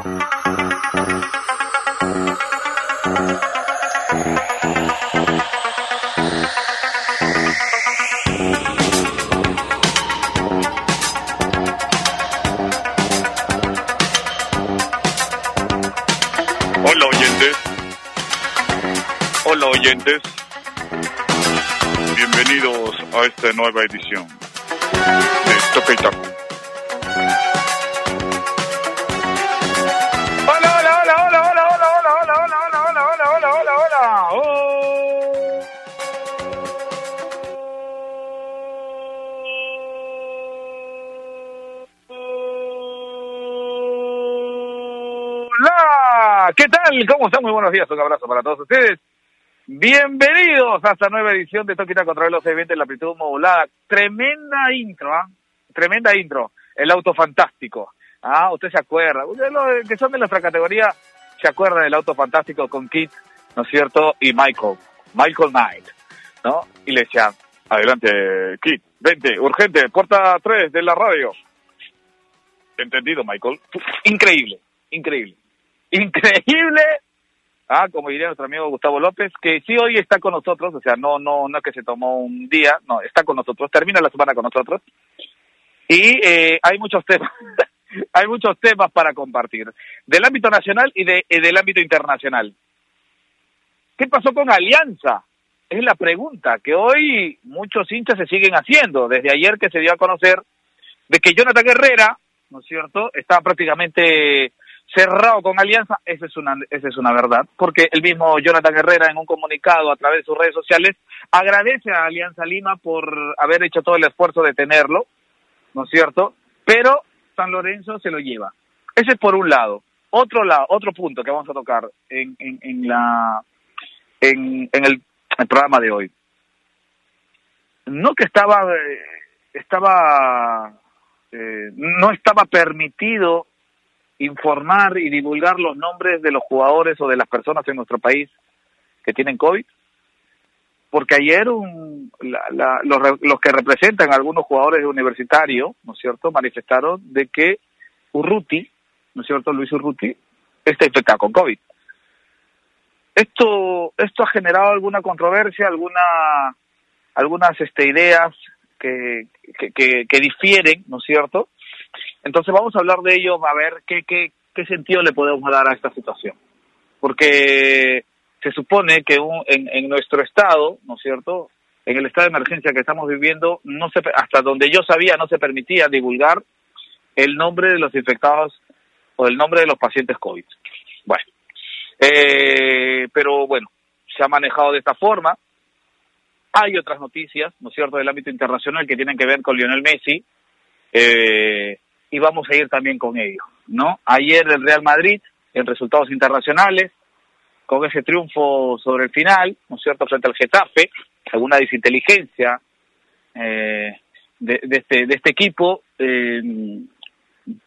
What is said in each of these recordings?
Hola oyentes. Hola oyentes. Bienvenidos a esta nueva edición de Toca y Taco. ¿Qué tal? ¿Cómo están? Muy buenos días, un abrazo para todos ustedes. Bienvenidos a esta nueva edición de Toquita contra los eventos en la amplitud modulada. Tremenda intro, ¿ah? Tremenda intro. El auto fantástico. Ah, usted se acuerda. Ustedes que son de nuestra categoría se acuerdan del auto fantástico con Kit, ¿no es cierto? Y Michael. Michael Knight, ¿no? Y le decían, adelante, Kit, vente, urgente, puerta 3 de la radio. Entendido, Michael. Increíble, increíble. Increíble Ah, como diría nuestro amigo Gustavo López, que sí hoy está con nosotros, o sea, no, no, no es que se tomó un día, no, está con nosotros, termina la semana con nosotros. Y eh, hay muchos temas, hay muchos temas para compartir, del ámbito nacional y, de, y del ámbito internacional. ¿Qué pasó con Alianza? Es la pregunta que hoy muchos hinchas se siguen haciendo, desde ayer que se dio a conocer de que Jonathan Herrera, ¿no es cierto?, está prácticamente cerrado con Alianza, esa es una esa es una verdad, porque el mismo Jonathan Herrera en un comunicado a través de sus redes sociales agradece a Alianza Lima por haber hecho todo el esfuerzo de tenerlo, ¿no es cierto? Pero San Lorenzo se lo lleva. Ese es por un lado. Otro lado, otro punto que vamos a tocar en, en, en la en, en el, el programa de hoy. No que estaba eh, estaba eh, no estaba permitido informar y divulgar los nombres de los jugadores o de las personas en nuestro país que tienen COVID? Porque ayer un, la, la, los, los, que representan a algunos jugadores universitarios, ¿no es cierto?, manifestaron de que Urruti, ¿no es cierto?, Luis Urruti, está infectado con COVID. Esto, esto ha generado alguna controversia, alguna, algunas este, ideas que, que, que, que difieren, ¿no es cierto?, entonces vamos a hablar de ello, a ver qué, qué, qué sentido le podemos dar a esta situación. Porque se supone que un, en, en nuestro estado, ¿no es cierto?, en el estado de emergencia que estamos viviendo, no se, hasta donde yo sabía no se permitía divulgar el nombre de los infectados o el nombre de los pacientes COVID. Bueno, eh, pero bueno, se ha manejado de esta forma. Hay otras noticias, ¿no es cierto?, del ámbito internacional que tienen que ver con Lionel Messi. Eh, y vamos a ir también con ello, ¿no? Ayer el Real Madrid, en resultados internacionales, con ese triunfo sobre el final, ¿no es cierto?, frente al Getafe, alguna desinteligencia eh, de, de, este, de este equipo, eh,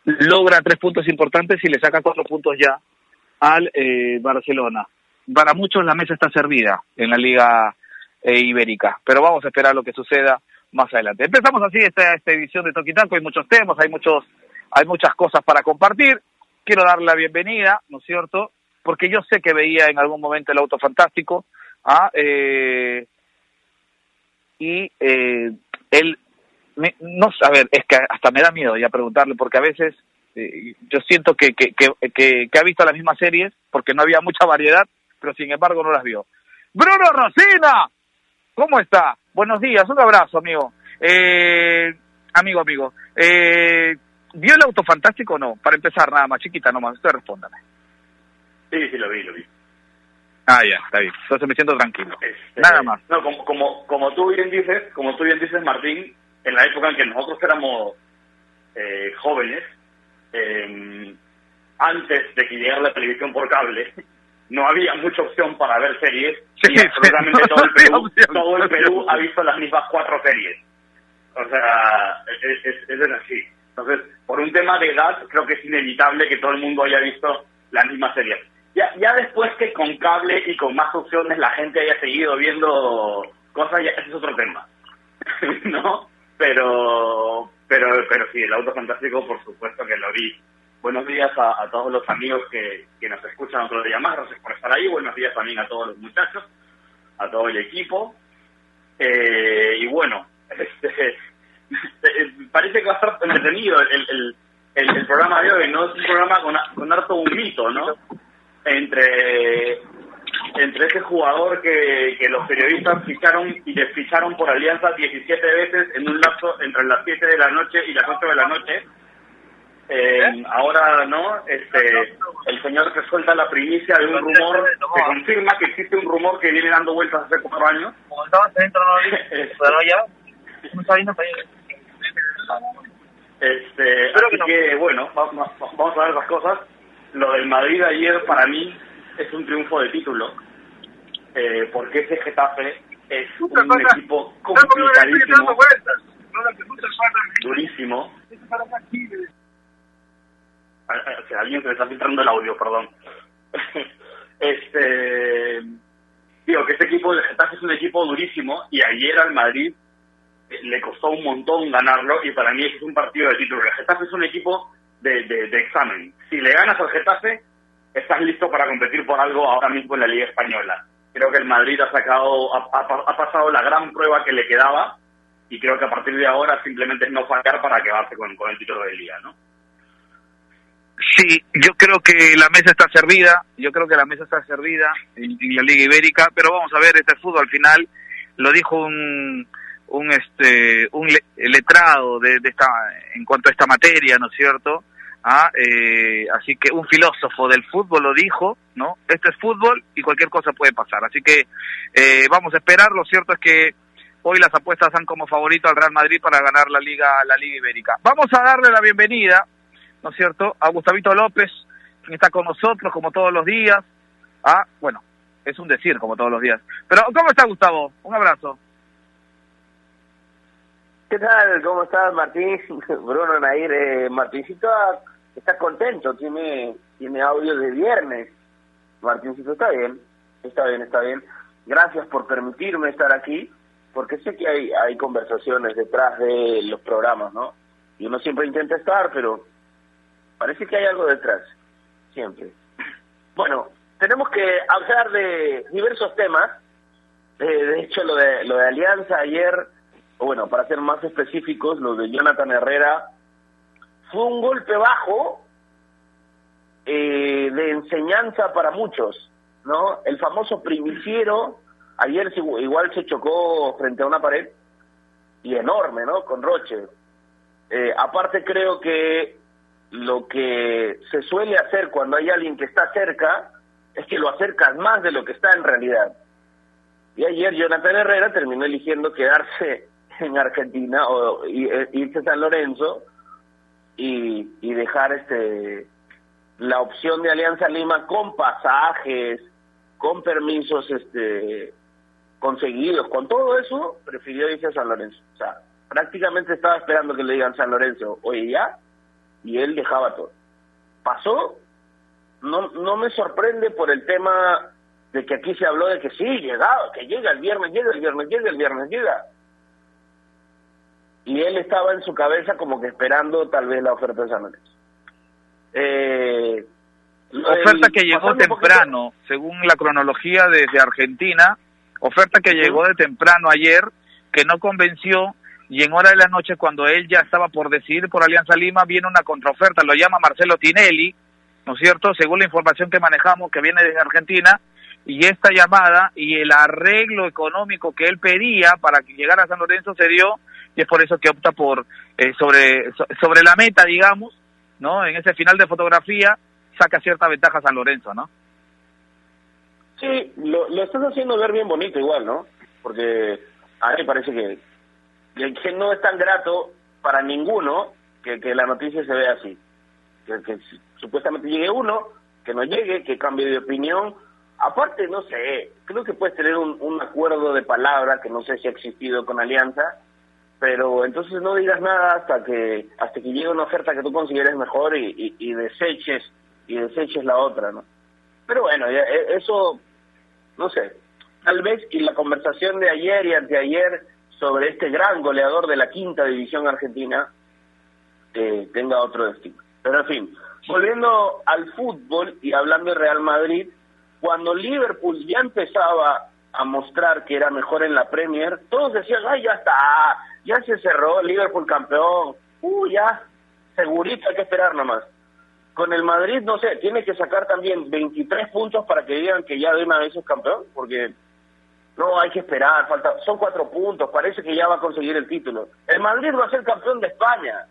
logra tres puntos importantes y le saca cuatro puntos ya al eh, Barcelona. Para muchos la mesa está servida en la Liga eh, Ibérica, pero vamos a esperar lo que suceda más adelante. Empezamos así esta, esta edición de Toquitaco, hay muchos temas, hay muchos, hay muchas cosas para compartir. Quiero darle la bienvenida, ¿no es cierto? Porque yo sé que veía en algún momento el auto fantástico, ¿ah? eh, y eh, él, me, no a ver, es que hasta me da miedo ya preguntarle, porque a veces eh, yo siento que, que, que, que ha visto las mismas series, porque no había mucha variedad, pero sin embargo no las vio. Bruno Rosina, ¿cómo está? Buenos días, un abrazo, amigo. Eh, amigo, amigo. Eh, ¿Vio el auto fantástico o no? Para empezar, nada más, chiquita nomás, usted respóndame. Sí, sí, lo vi, lo vi. Ah, ya, está bien. Entonces me siento tranquilo. Este, nada más. No, como, como, como tú bien dices, como tú bien dices, Martín, en la época en que nosotros éramos eh, jóvenes, eh, antes de que llegara la televisión por cable, no había mucha opción para ver series sí, y absolutamente sí, todo el Perú, opción, todo el Perú ha visto las mismas cuatro series. O sea, es, es, es así. Entonces, por un tema de edad, creo que es inevitable que todo el mundo haya visto las mismas series. Ya, ya después que con cable y con más opciones la gente haya seguido viendo cosas, ya ese es otro tema. ¿No? Pero, pero, pero sí, el auto fantástico, por supuesto que lo vi. Buenos días a, todos los amigos que, que nos escuchan otro día más, gracias por estar ahí, buenos días también a todos los muchachos, a todo el equipo. Eh, y bueno, este, parece que va a estar entretenido el, el, programa de hoy, ¿no? Es un programa con, con harto un mito, ¿no? Entre entre ese jugador que, que los periodistas ficharon y desficharon por alianza 17 veces en un lapso entre las 7 de la noche y las 8 de la noche. Eh, ahora, ¿no? Este, el señor que suelta la primicia de un rumor, que confirma que existe un rumor que viene dando vueltas hace cuatro años. Este, así que, bueno, vamos, vamos a ver las cosas. Lo del Madrid ayer, para mí, es un triunfo de título, eh, porque ese Getafe es un equipo complicadísimo, durísimo. O alguien se le está filtrando el audio, perdón. este digo que este equipo de Getafe es un equipo durísimo y ayer al Madrid eh, le costó un montón ganarlo y para mí es un partido de título. El Getafe es un equipo de, de, de examen. Si le ganas al Getafe, estás listo para competir por algo ahora mismo en la Liga Española. Creo que el Madrid ha sacado, ha, pasado la gran prueba que le quedaba y creo que a partir de ahora simplemente es no fallar para quedarse con, con el título de Liga, ¿no? Sí, yo creo que la mesa está servida, yo creo que la mesa está servida en, la Liga Ibérica, pero vamos a ver, este fútbol al final, lo dijo un, un este un letrado de, de, esta en cuanto a esta materia, ¿no es cierto? Ah, eh, así que un filósofo del fútbol lo dijo, ¿no? Esto es fútbol y cualquier cosa puede pasar. Así que eh, vamos a esperar. Lo cierto es que hoy las apuestas dan como favorito al Real Madrid para ganar la Liga, la Liga Ibérica. Vamos a darle la bienvenida, ¿no es cierto?, a Gustavito López, quien está con nosotros como todos los días. Ah, bueno, es un decir como todos los días. Pero, ¿cómo está Gustavo? Un abrazo. ¿Qué tal? ¿Cómo estás, Martín? Bruno Nair. Eh, Martincito está contento, tiene, tiene audio de viernes. Martincito, está bien, está bien, está bien. Gracias por permitirme estar aquí, porque sé que hay, hay conversaciones detrás de los programas, ¿no? Y uno siempre intenta estar, pero parece que hay algo detrás, siempre. Bueno, tenemos que hablar de diversos temas. Eh, de hecho, lo de, lo de Alianza ayer, o bueno, para ser más específicos, lo de Jonathan Herrera fue un golpe bajo eh, de enseñanza para muchos, ¿no? El famoso primiciero, ayer igual se chocó frente a una pared y enorme, ¿no? Con Roche. Eh, aparte creo que lo que se suele hacer cuando hay alguien que está cerca es que lo acercas más de lo que está en realidad. Y ayer Jonathan Herrera terminó eligiendo quedarse en Argentina o eh, irse a San Lorenzo y, y dejar este la opción de Alianza Lima con pasajes, con permisos este conseguidos, con todo eso, prefirió irse a San Lorenzo. O sea, prácticamente estaba esperando que le digan San Lorenzo, oye ya, y él dejaba todo. Pasó, no, no me sorprende por el tema de que aquí se habló de que sí, llegaba, que llega el viernes, llega el viernes, llega el viernes, llega y él estaba en su cabeza como que esperando tal vez la oferta de San Lorenzo. Eh, oferta que llegó temprano, según la cronología desde Argentina, oferta que llegó de temprano ayer, que no convenció, y en hora de la noche, cuando él ya estaba por decidir por Alianza Lima, viene una contraoferta, lo llama Marcelo Tinelli, ¿no es cierto? Según la información que manejamos, que viene desde Argentina, y esta llamada y el arreglo económico que él pedía para que llegara a San Lorenzo se dio y es por eso que opta por eh, sobre sobre la meta digamos no en ese final de fotografía saca cierta ventaja San Lorenzo no sí lo, lo estás haciendo ver bien bonito igual no porque a mí parece que que no es tan grato para ninguno que, que la noticia se vea así. Que, supuestamente llegue uno que no llegue que cambie de opinión. Aparte no sé creo que puedes tener un, un acuerdo de palabra que no sé si ha existido con Alianza pero entonces no digas nada hasta que hasta que llegue una oferta que tú consideres mejor y, y, deseches y deseches la otra no pero bueno e, eso no sé. Tal vez y la conversación de ayer y anteayer sobre este gran goleador de la quinta división argentina tenga otro destino pero en fin volviendo al fútbol y hablando de Real Madrid, cuando Liverpool ya empezaba a mostrar que era mejor en la Premier, todos decían, ay, ya está, ya se cerró, Liverpool campeón, uh, ya, segurito, hay que esperar nomás. Con el Madrid, no sé, tiene que sacar también 23 puntos para que digan que ya de una vez es campeón, porque no, hay que esperar, falta, son cuatro puntos, parece que ya va a conseguir el título. El Madrid va a ser campeón de España,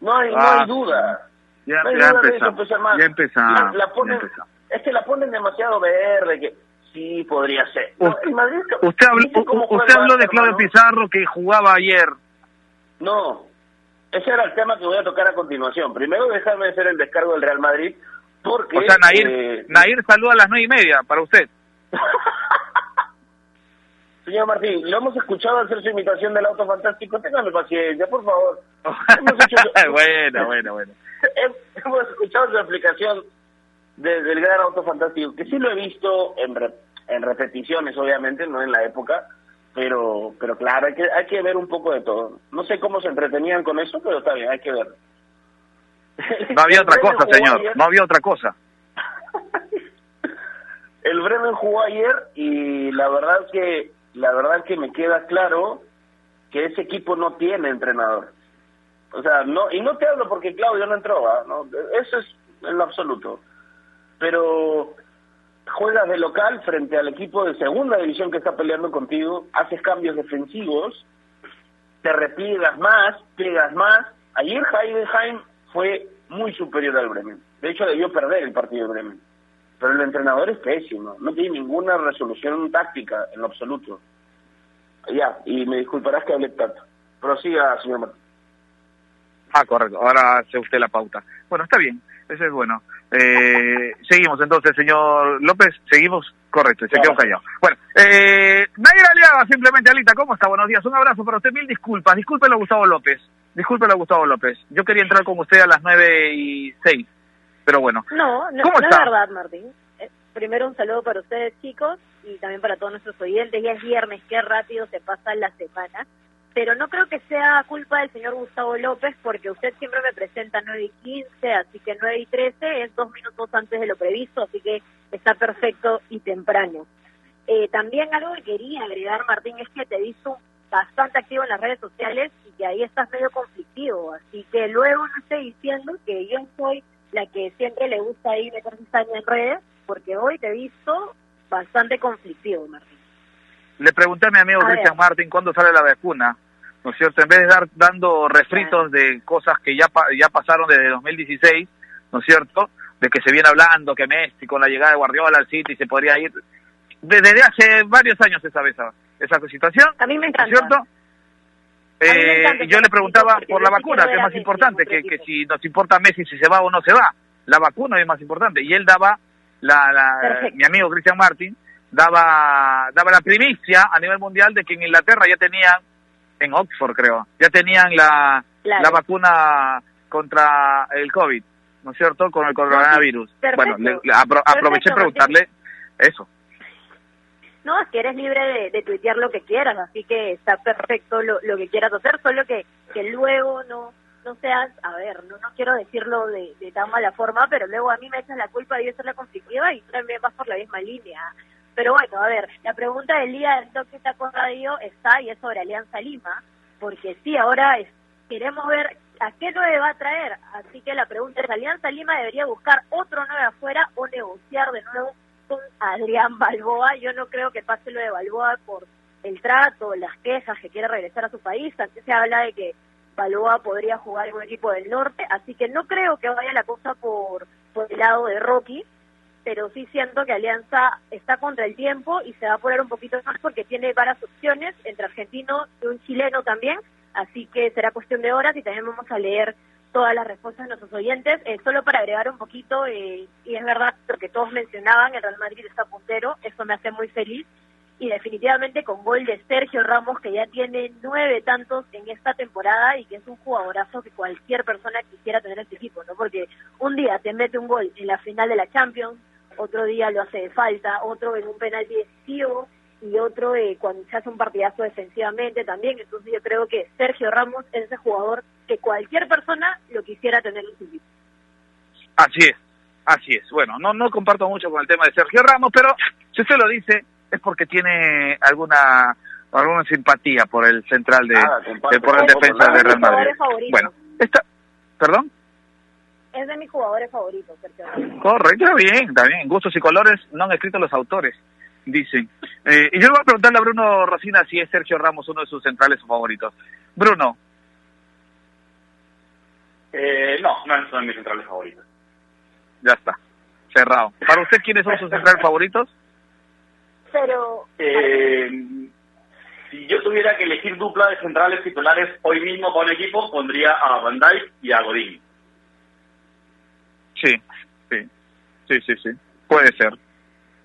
no hay, no hay Ah, duda. Ya, No hay ya duda de eso, empezamos. pues, hermano. Ya empezamos. La- la ya ponen- empezamos. es que la ponen demasiado verde, que sí, podría ser. No, Usted, el Madrid- usted habló, ¿viste cómo juega usted el habló de Claudio? Pizarro que jugaba ayer. No, ese era el tema que voy a tocar a continuación. Primero déjame hacer el descargo del Real Madrid, porque... O sea, Nair, eh, Nair saluda a las nueve y media para usted. Señor Martín, lo hemos escuchado hacer su imitación del auto fantástico. Téngame paciencia, por favor. Hemos hecho- bueno, bueno, bueno. Hem- hemos escuchado su explicación de- del gran auto fantástico, que sí lo he visto en, re- en repeticiones, obviamente, no en la época, pero pero claro, hay que, hay que ver un poco de todo. No sé cómo se entretenían con eso, pero está bien, hay que ver. No había otra cosa, señor. ayer- No había otra cosa. El Bremen jugó ayer y la verdad que la verdad que me queda claro que ese equipo no tiene entrenador. O sea, no y no te hablo porque Claudio no entró, ¿ah? ¿no? Eso es en lo absoluto. Pero juegas de local frente al equipo de segunda división que está peleando contigo, haces cambios defensivos, te repliegas más, pegas más. Ayer Heidenheim fue muy superior al Bremen. De hecho, debió perder el partido de Bremen. Pero el entrenador es pésimo, no tiene ninguna resolución táctica en lo absoluto. Ya, y me disculparás que hable tanto. Prosiga, señor Martín. Ah, correcto. Ahora hace usted la pauta. Bueno, está bien. Ese es bueno. Eh, seguimos entonces, señor López. Seguimos. Correcto. Se quedó callado. Bueno, eh, Nair Aliaga, simplemente Alita, ¿cómo está? Buenos días. Un abrazo para usted. Mil disculpas. Discúlpelo a Gustavo López. Discúlpelo a Gustavo López. Yo quería entrar con usted a las nueve y seis. Pero bueno. No, no, ¿Cómo no está? es verdad, Martín. Eh, primero un saludo para ustedes, chicos, y también para todos nuestros oyentes. Ya es viernes, qué rápido se pasa la semana. Pero no creo que sea culpa del señor Gustavo López, porque usted siempre me presenta 9 y 15, así que 9 y 13 es dos minutos antes de lo previsto, así que está perfecto y temprano. Eh, también algo que quería agregar, Martín, es que te visto bastante activo en las redes sociales y que ahí estás medio conflictivo. Así que luego no estoy diciendo que yo soy la que siempre le gusta ir meter cizaña en redes, porque hoy te he visto bastante conflictivo, Martín. Le pregunté a mi amigo A. Martín cuándo sale la vacuna, ¿no es cierto? En vez de dar dando refritos de cosas que ya ya pasaron desde 2016, ¿no es cierto? De que se viene hablando que Messi con la llegada de Guardiola al City se podría ir. Desde hace varios años se sabe esa, esa situación, A mí me ¿no es encanta. cierto? Eh, yo le preguntaba por la vacuna, que es más importante, que, que si nos importa Messi si se va o no se va. La vacuna es más importante. Y él daba, la, la mi amigo Cristian Martin, daba, daba la primicia a nivel mundial de que en Inglaterra ya tenían, en Oxford creo, ya tenían la, Claro. la vacuna contra el COVID, ¿no es cierto? Con el coronavirus. Perfecto. Bueno, le- le apro- aproveché Perfecto, preguntarle eso. No, es que eres libre de, de tuitear lo que quieras, así que está perfecto lo, lo que quieras hacer, solo que, que luego no no seas, a ver, no, no quiero decirlo de, tan mala forma, pero luego a mí me echas la culpa de yo ser la conflictiva y tú también vas por la misma línea. Pero bueno, a ver, la pregunta del día del Toque Taco Radio está y es sobre Alianza Lima, porque sí, ahora es- queremos ver a qué 9 va a traer, así que la pregunta es, ¿Alianza Lima debería buscar otro 9 afuera o negociar de nuevo con Adrián Balboa. Yo no creo que pase lo de Balboa por el trato, las quejas, que quiere regresar a su país. Antes se habla de que Balboa podría jugar en un equipo del norte, así que no creo que vaya la cosa por, por el lado de Rocky, pero sí siento que Alianza está contra el tiempo y se va a poner un poquito más porque tiene varias opciones, entre argentino y un chileno también, así que será cuestión de horas y también vamos a leer todas las respuestas de nuestros oyentes. Eh, solo para agregar un poquito, eh, y es verdad lo que todos mencionaban, el Real Madrid está puntero, eso me hace muy feliz. Y definitivamente con gol de Sergio Ramos, que ya tiene nueve tantos en esta temporada y que es un jugadorazo que cualquier persona quisiera tener en este equipo, ¿no? Porque un día te mete un gol en la final de la Champions, otro día lo hace de falta, otro en un penalti decisivo y otro eh, cuando se hace un partidazo defensivamente también. Entonces yo creo que Sergio Ramos es ese jugador que cualquier persona lo quisiera tener en su equipo. Así es, así es. Bueno, no, no comparto mucho con el tema de Sergio Ramos, pero si usted lo dice es porque tiene alguna alguna simpatía por el central de, Ah, por el defensa de Real Madrid. Jugadores favoritos. Bueno, está, perdón. Es de mis jugadores favoritos, Sergio Ramos. Correcto, está bien, está bien. Gustos y colores no han escrito los autores, dicen. Eh, y yo le voy a preguntarle a Bruno Rosina si es Sergio Ramos uno de sus centrales favoritos. Bruno, Eh, no, no son mis centrales favoritos. ya está, cerrado. ¿Para usted quiénes son sus centrales favoritos? Pero Eh, si yo tuviera que elegir dupla de centrales titulares hoy mismo para un equipo, pondría a Van Dijk y a Godín. Sí, sí, sí, sí, sí. Puede ser,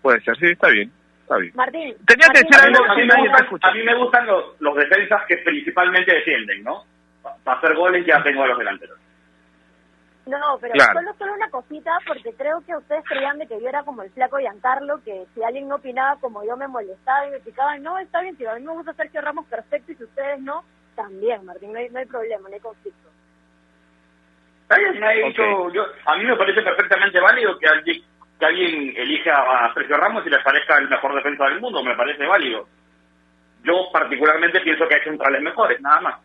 puede ser, sí, está bien, está bien. Martín, Tenía que decir A mí, algo, mí me gustan, a mí me gustan los, los defensas que principalmente defienden, ¿no? Para hacer goles ya tengo a los delanteros. No, pero Claro. solo, solo una cosita, porque creo que ustedes creían de que yo era como el flaco Giancarlo, que si alguien no opinaba como yo me molestaba y me picaba. No, está bien, si a mí me gusta Sergio Ramos, perfecto, y si ustedes no, también, Martín, no hay, no hay problema, no hay conflicto. Está bien, nadie ha Ok. dicho- yo- a mí me parece perfectamente válido que alguien, que alguien elija a Sergio Ramos y le parezca el mejor defensa del mundo, me parece válido. Yo particularmente pienso que hay centrales mejores, nada más.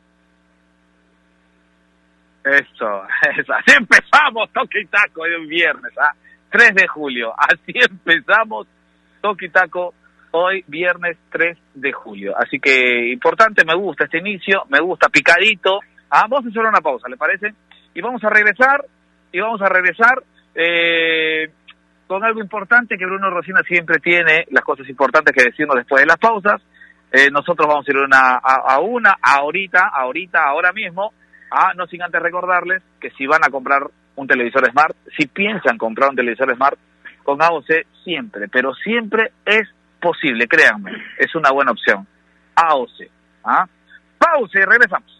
Eso, eso. Así empezamos, toque y taco, hoy viernes, ¿ah? 3 de julio. Así empezamos, toque y taco, hoy viernes 3 de julio. Así que importante, me gusta este inicio, me gusta picadito. Ah, vamos a hacer una pausa, ¿le parece? Y vamos a regresar, y vamos a regresar eh, con algo importante que Bruno Rosina siempre tiene, las cosas importantes que decirnos después de las pausas. Eh, nosotros vamos a ir una, a, a una, ahorita, ahorita, ahora mismo. Ah, no sin antes recordarles que si van a comprar un televisor Smart, si piensan comprar un televisor Smart, con AOC siempre, pero siempre es posible, créanme, es una buena opción. AOC. ¿ah? Pausa y regresamos.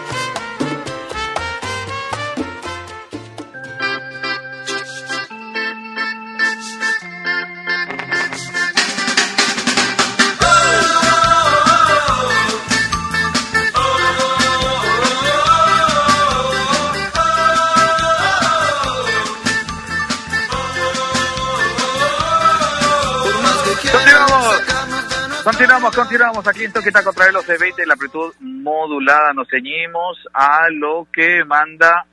Continuamos, aquí en Toqueta contra los de 20 la amplitud modulada. Nos ceñimos a lo que manda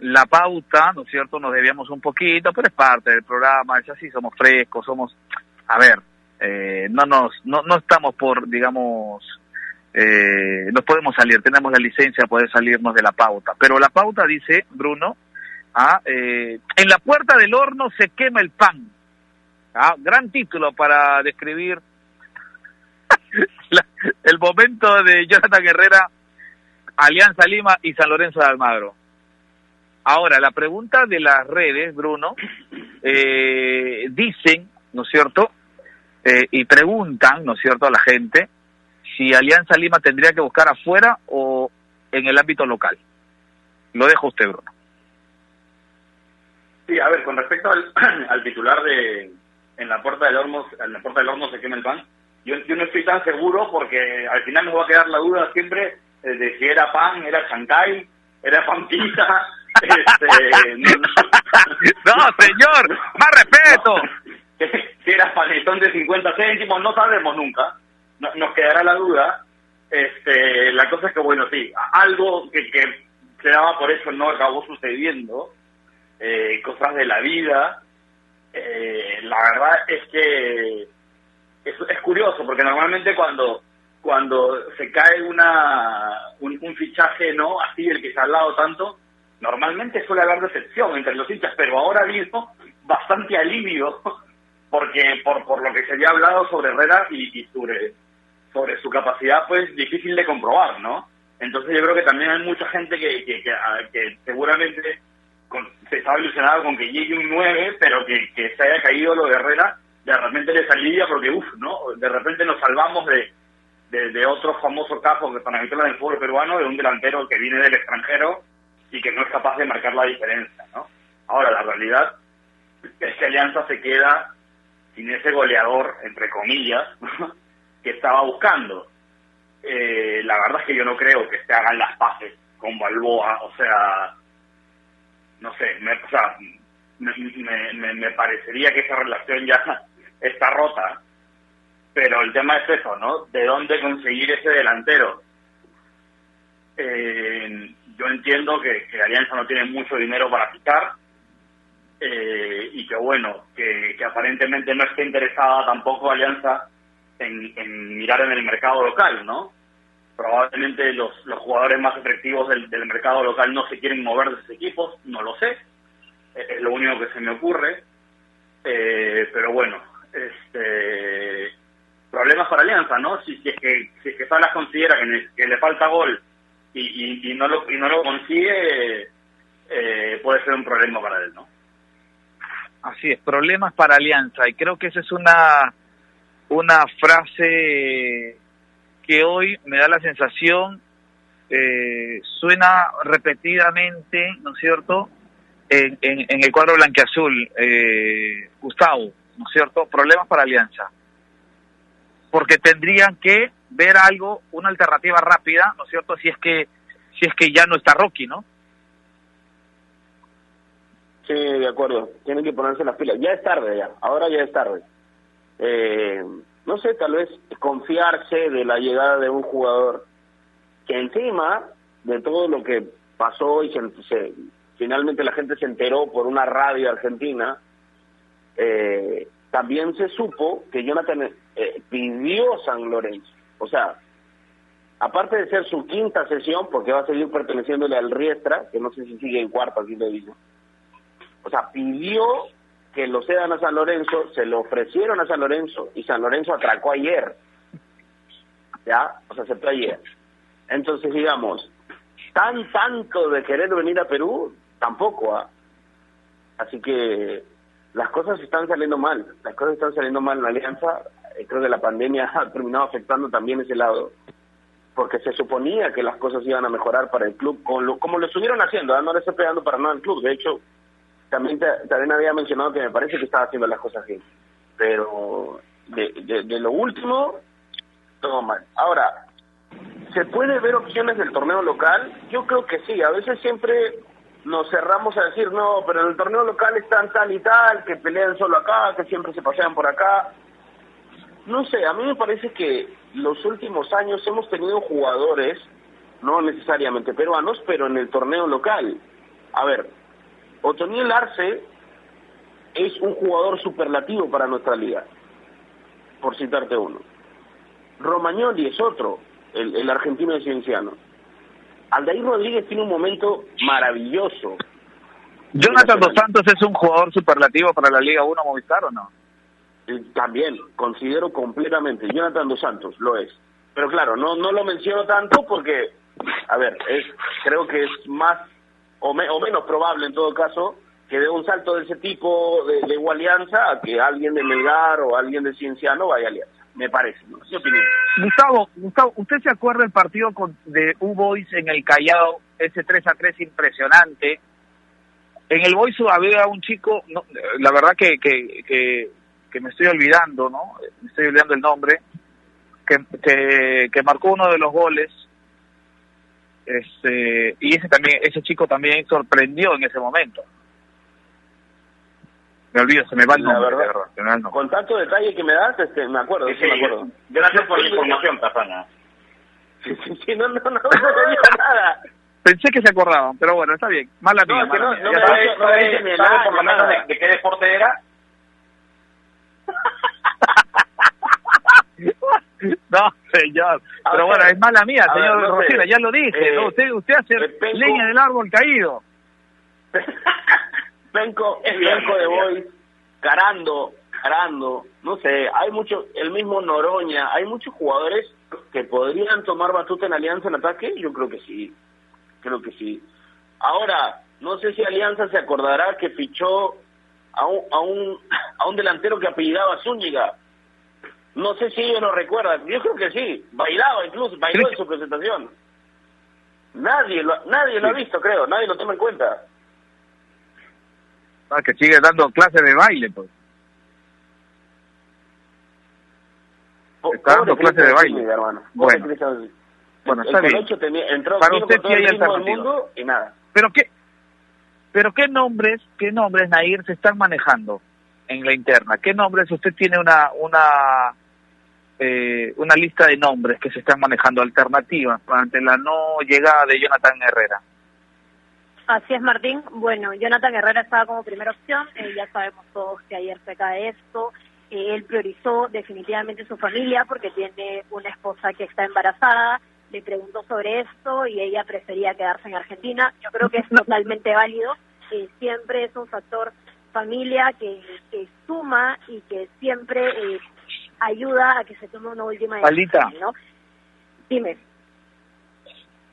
la pauta, ¿no es cierto? Nos debíamos un poquito, pero es parte del programa. Ya sí somos frescos, somos. A ver, eh, no nos, no, no estamos por, digamos, eh, nos podemos salir, tenemos la licencia de poder salirnos de la pauta. Pero la pauta dice, Bruno, ah, eh, en la puerta del horno se quema el pan. Ah, gran título para describir la- el momento de Jonathan Herrera, Alianza Lima y San Lorenzo de Almagro. Ahora, la pregunta de las redes, Bruno, eh, dicen, ¿no es cierto? Eh, y preguntan, ¿no es cierto?, a la gente si Alianza Lima tendría que buscar afuera o en el ámbito local. Lo dejo usted, Bruno. Sí, a ver, con respecto al, al titular de en la puerta del horno, en la puerta del horno se quema el pan. Yo, yo no estoy tan seguro porque al final nos va a quedar la duda siempre eh, de si era pan, era chancay, era pan pizza. este, no, No, señor, más respeto. si era panetón de 50 céntimos, no sabemos nunca. No- nos quedará la duda. Este, la cosa es que, bueno, sí, algo que, que se daba por eso no acabó sucediendo, eh, cosas de la vida. Eh, la verdad es que es, es curioso, porque normalmente cuando cuando se cae una un, fichaje no así el que se ha hablado tanto, normalmente suele haber decepción entre los hinchas, pero ahora mismo bastante alivio porque por, por lo que se había hablado sobre Herrera y, sobre sobre su capacidad pues difícil de comprobar, ¿no? Entonces yo creo que también hay mucha gente que, que, que, que seguramente con- se estaba ilusionado con que llegue un 9, pero que, que se haya caído lo de Herrera, de repente les alivia porque, uff, ¿no? De repente nos salvamos de, de, de otro famoso caso que para en el fútbol peruano, de un delantero que viene del extranjero y que no es capaz de marcar la diferencia, ¿no? Ahora, la realidad es que Alianza se queda sin ese goleador, entre comillas, que estaba buscando. Eh, la verdad es que yo no creo que se hagan las paces con Balboa, o sea, no sé, me, o sea, me- me- me parecería que esa relación ya está rota, pero el tema es eso, ¿no? ¿De dónde conseguir ese delantero? Eh, yo entiendo que, Alianza no tiene mucho dinero para fichar eh, y que bueno, que, que aparentemente no esté interesada tampoco Alianza en, mirar en el mercado local, ¿no? Probablemente los, los jugadores más efectivos del, del mercado local no se quieren mover de sus equipos, no lo sé, es lo único que se me ocurre, eh, pero bueno, este problemas para Alianza, ¿no? Si, es que si es que Salas considera que, le falta gol y, y, y no lo y no lo consigue, eh, puede ser un problema para él, ¿no? Así es, problemas para Alianza. Y creo que esa es una, una frase que hoy me da la sensación, eh, suena repetidamente, ¿no es cierto?, en, en, en el cuadro blanqueazul, eh, Gustavo, ¿no es cierto?, problemas para Alianza. Porque tendrían que ver algo, una alternativa rápida, ¿no es cierto?, si es que, si es que ya no está Rocky, ¿no? Sí, de acuerdo. Tienen que ponerse las pilas. Ya es tarde, ya. Ahora ya es tarde. Eh, no sé, tal vez confiarse de la llegada de un jugador que encima de todo lo que pasó y se, se- finalmente la gente se enteró por una radio argentina, eh, también se supo que Jonathan eh, pidió San Lorenzo. O sea, aparte de ser su quinta sesión, porque va a seguir perteneciéndole al Riestra, que no sé si sigue en cuarta, así le digo. O sea, pidió que lo cedan a San Lorenzo, se lo ofrecieron a San Lorenzo y San Lorenzo atracó ayer. ¿Ya? O sea, aceptó ayer. Entonces, digamos, tan tanto de querer venir a Perú, tampoco. ¿ah? Así que las cosas están saliendo mal. Las cosas están saliendo mal en la Alianza. Eh, Creo que la pandemia ha terminado afectando también ese lado. Porque se suponía que las cosas iban a mejorar para el club, con lo, como lo estuvieron haciendo. ¿ah? No le estoy pegando para nada al club. De hecho, también te- había mencionado que me parece que estaba haciendo las cosas bien pero de, de lo último todo mal ahora se puede ver opciones del torneo local yo creo que sí a veces siempre nos cerramos a decir no pero en el torneo local están tal y tal que pelean solo acá que siempre se pasean por acá no sé a mí me parece que los últimos años hemos tenido jugadores no necesariamente peruanos pero en el torneo local a ver Otoniel Arce es un jugador superlativo para nuestra liga, por citarte uno. Romagnoli es otro, el, el argentino de Cienciano. Aldair Rodríguez tiene un momento maravilloso. Jonathan Dos Santos es un jugador superlativo para la Liga 1 Movistar o no? También, considero completamente. Jonathan Dos Santos lo es. Pero claro, no, no lo menciono tanto porque, a ver, es, creo que es más o, me- o menos probable en todo caso que dé un salto de ese tipo de, de Alianza a que alguien de Melgar o alguien de Cienciano vaya a Alianza. Me parece, ¿no? Mi opinión. Gustavo, Gustavo, ¿usted se acuerda del partido con, de U-Boys en el Callao, ese 3 a 3 impresionante? En el Boys había un chico, no, la verdad que, que, que, que me estoy olvidando, ¿no? Me estoy olvidando el nombre, que, que, que marcó uno de los goles. Este, y ese también, ese chico también sorprendió en ese momento. Me olvido, se me va el La nombre, verdad. de verdad, se me va el nombre. Con tanto detalle que me das, este, me acuerdo, Sí, sí, me sí, acuerdo. gracias por la información, Tafana. Sí, sí, sí, no, no, no, no digo nada. Pensé que se acordaban, pero bueno, está bien. Mala No, mía, mala no- mía. no no me dice ni el ¿Sabe año, por lo menos de, de qué deporte era? No, señor. A Pero ver, bueno, es mala mía, ver, señor no sé. Rosera, ya lo dije. Eh, ¿no? Usted, usted hace eh, leña del árbol caído. Penco, Es Penco de. Boys, Carando, Carando, no sé, hay mucho, el mismo Noroña, hay muchos jugadores que podrían tomar batuta en Alianza en ataque, yo creo que sí, creo que sí. Ahora, no sé si Alianza se acordará que fichó a un, a un, a un delantero que apellidaba Zúñiga. No sé si ellos lo recuerdan, yo creo que sí, bailaba incluso, bailó en su presentación. Nadie lo, nadie lo ha visto, creo, nadie lo toma en cuenta. Ah, que sigue dando clases de baile, pues. Po- Está dando pobre clase de baile. Hermano. Bueno. Bueno, El está bien. Tenía- entró Para usted sí hay alternativa. y nada. Pero qué, pero qué nombres, qué nombres, Nair, se están manejando en la interna. ¿Qué nombres? Usted tiene una, una, eh, una lista de nombres que se están manejando alternativas ante la no llegada de Jonathan Herrera. Así es, Martín. Bueno, Jonathan Herrera estaba como primera opción. Eh, ya sabemos todos que ayer se cae esto. Eh, él priorizó definitivamente su familia porque tiene una esposa que está embarazada. Le preguntó sobre esto y ella prefería quedarse en Argentina. Yo creo que es totalmente válido. Eh, siempre es un factor familia que, que suma y que siempre eh, ayuda a que se tome una última decisión, ¿no? Dime.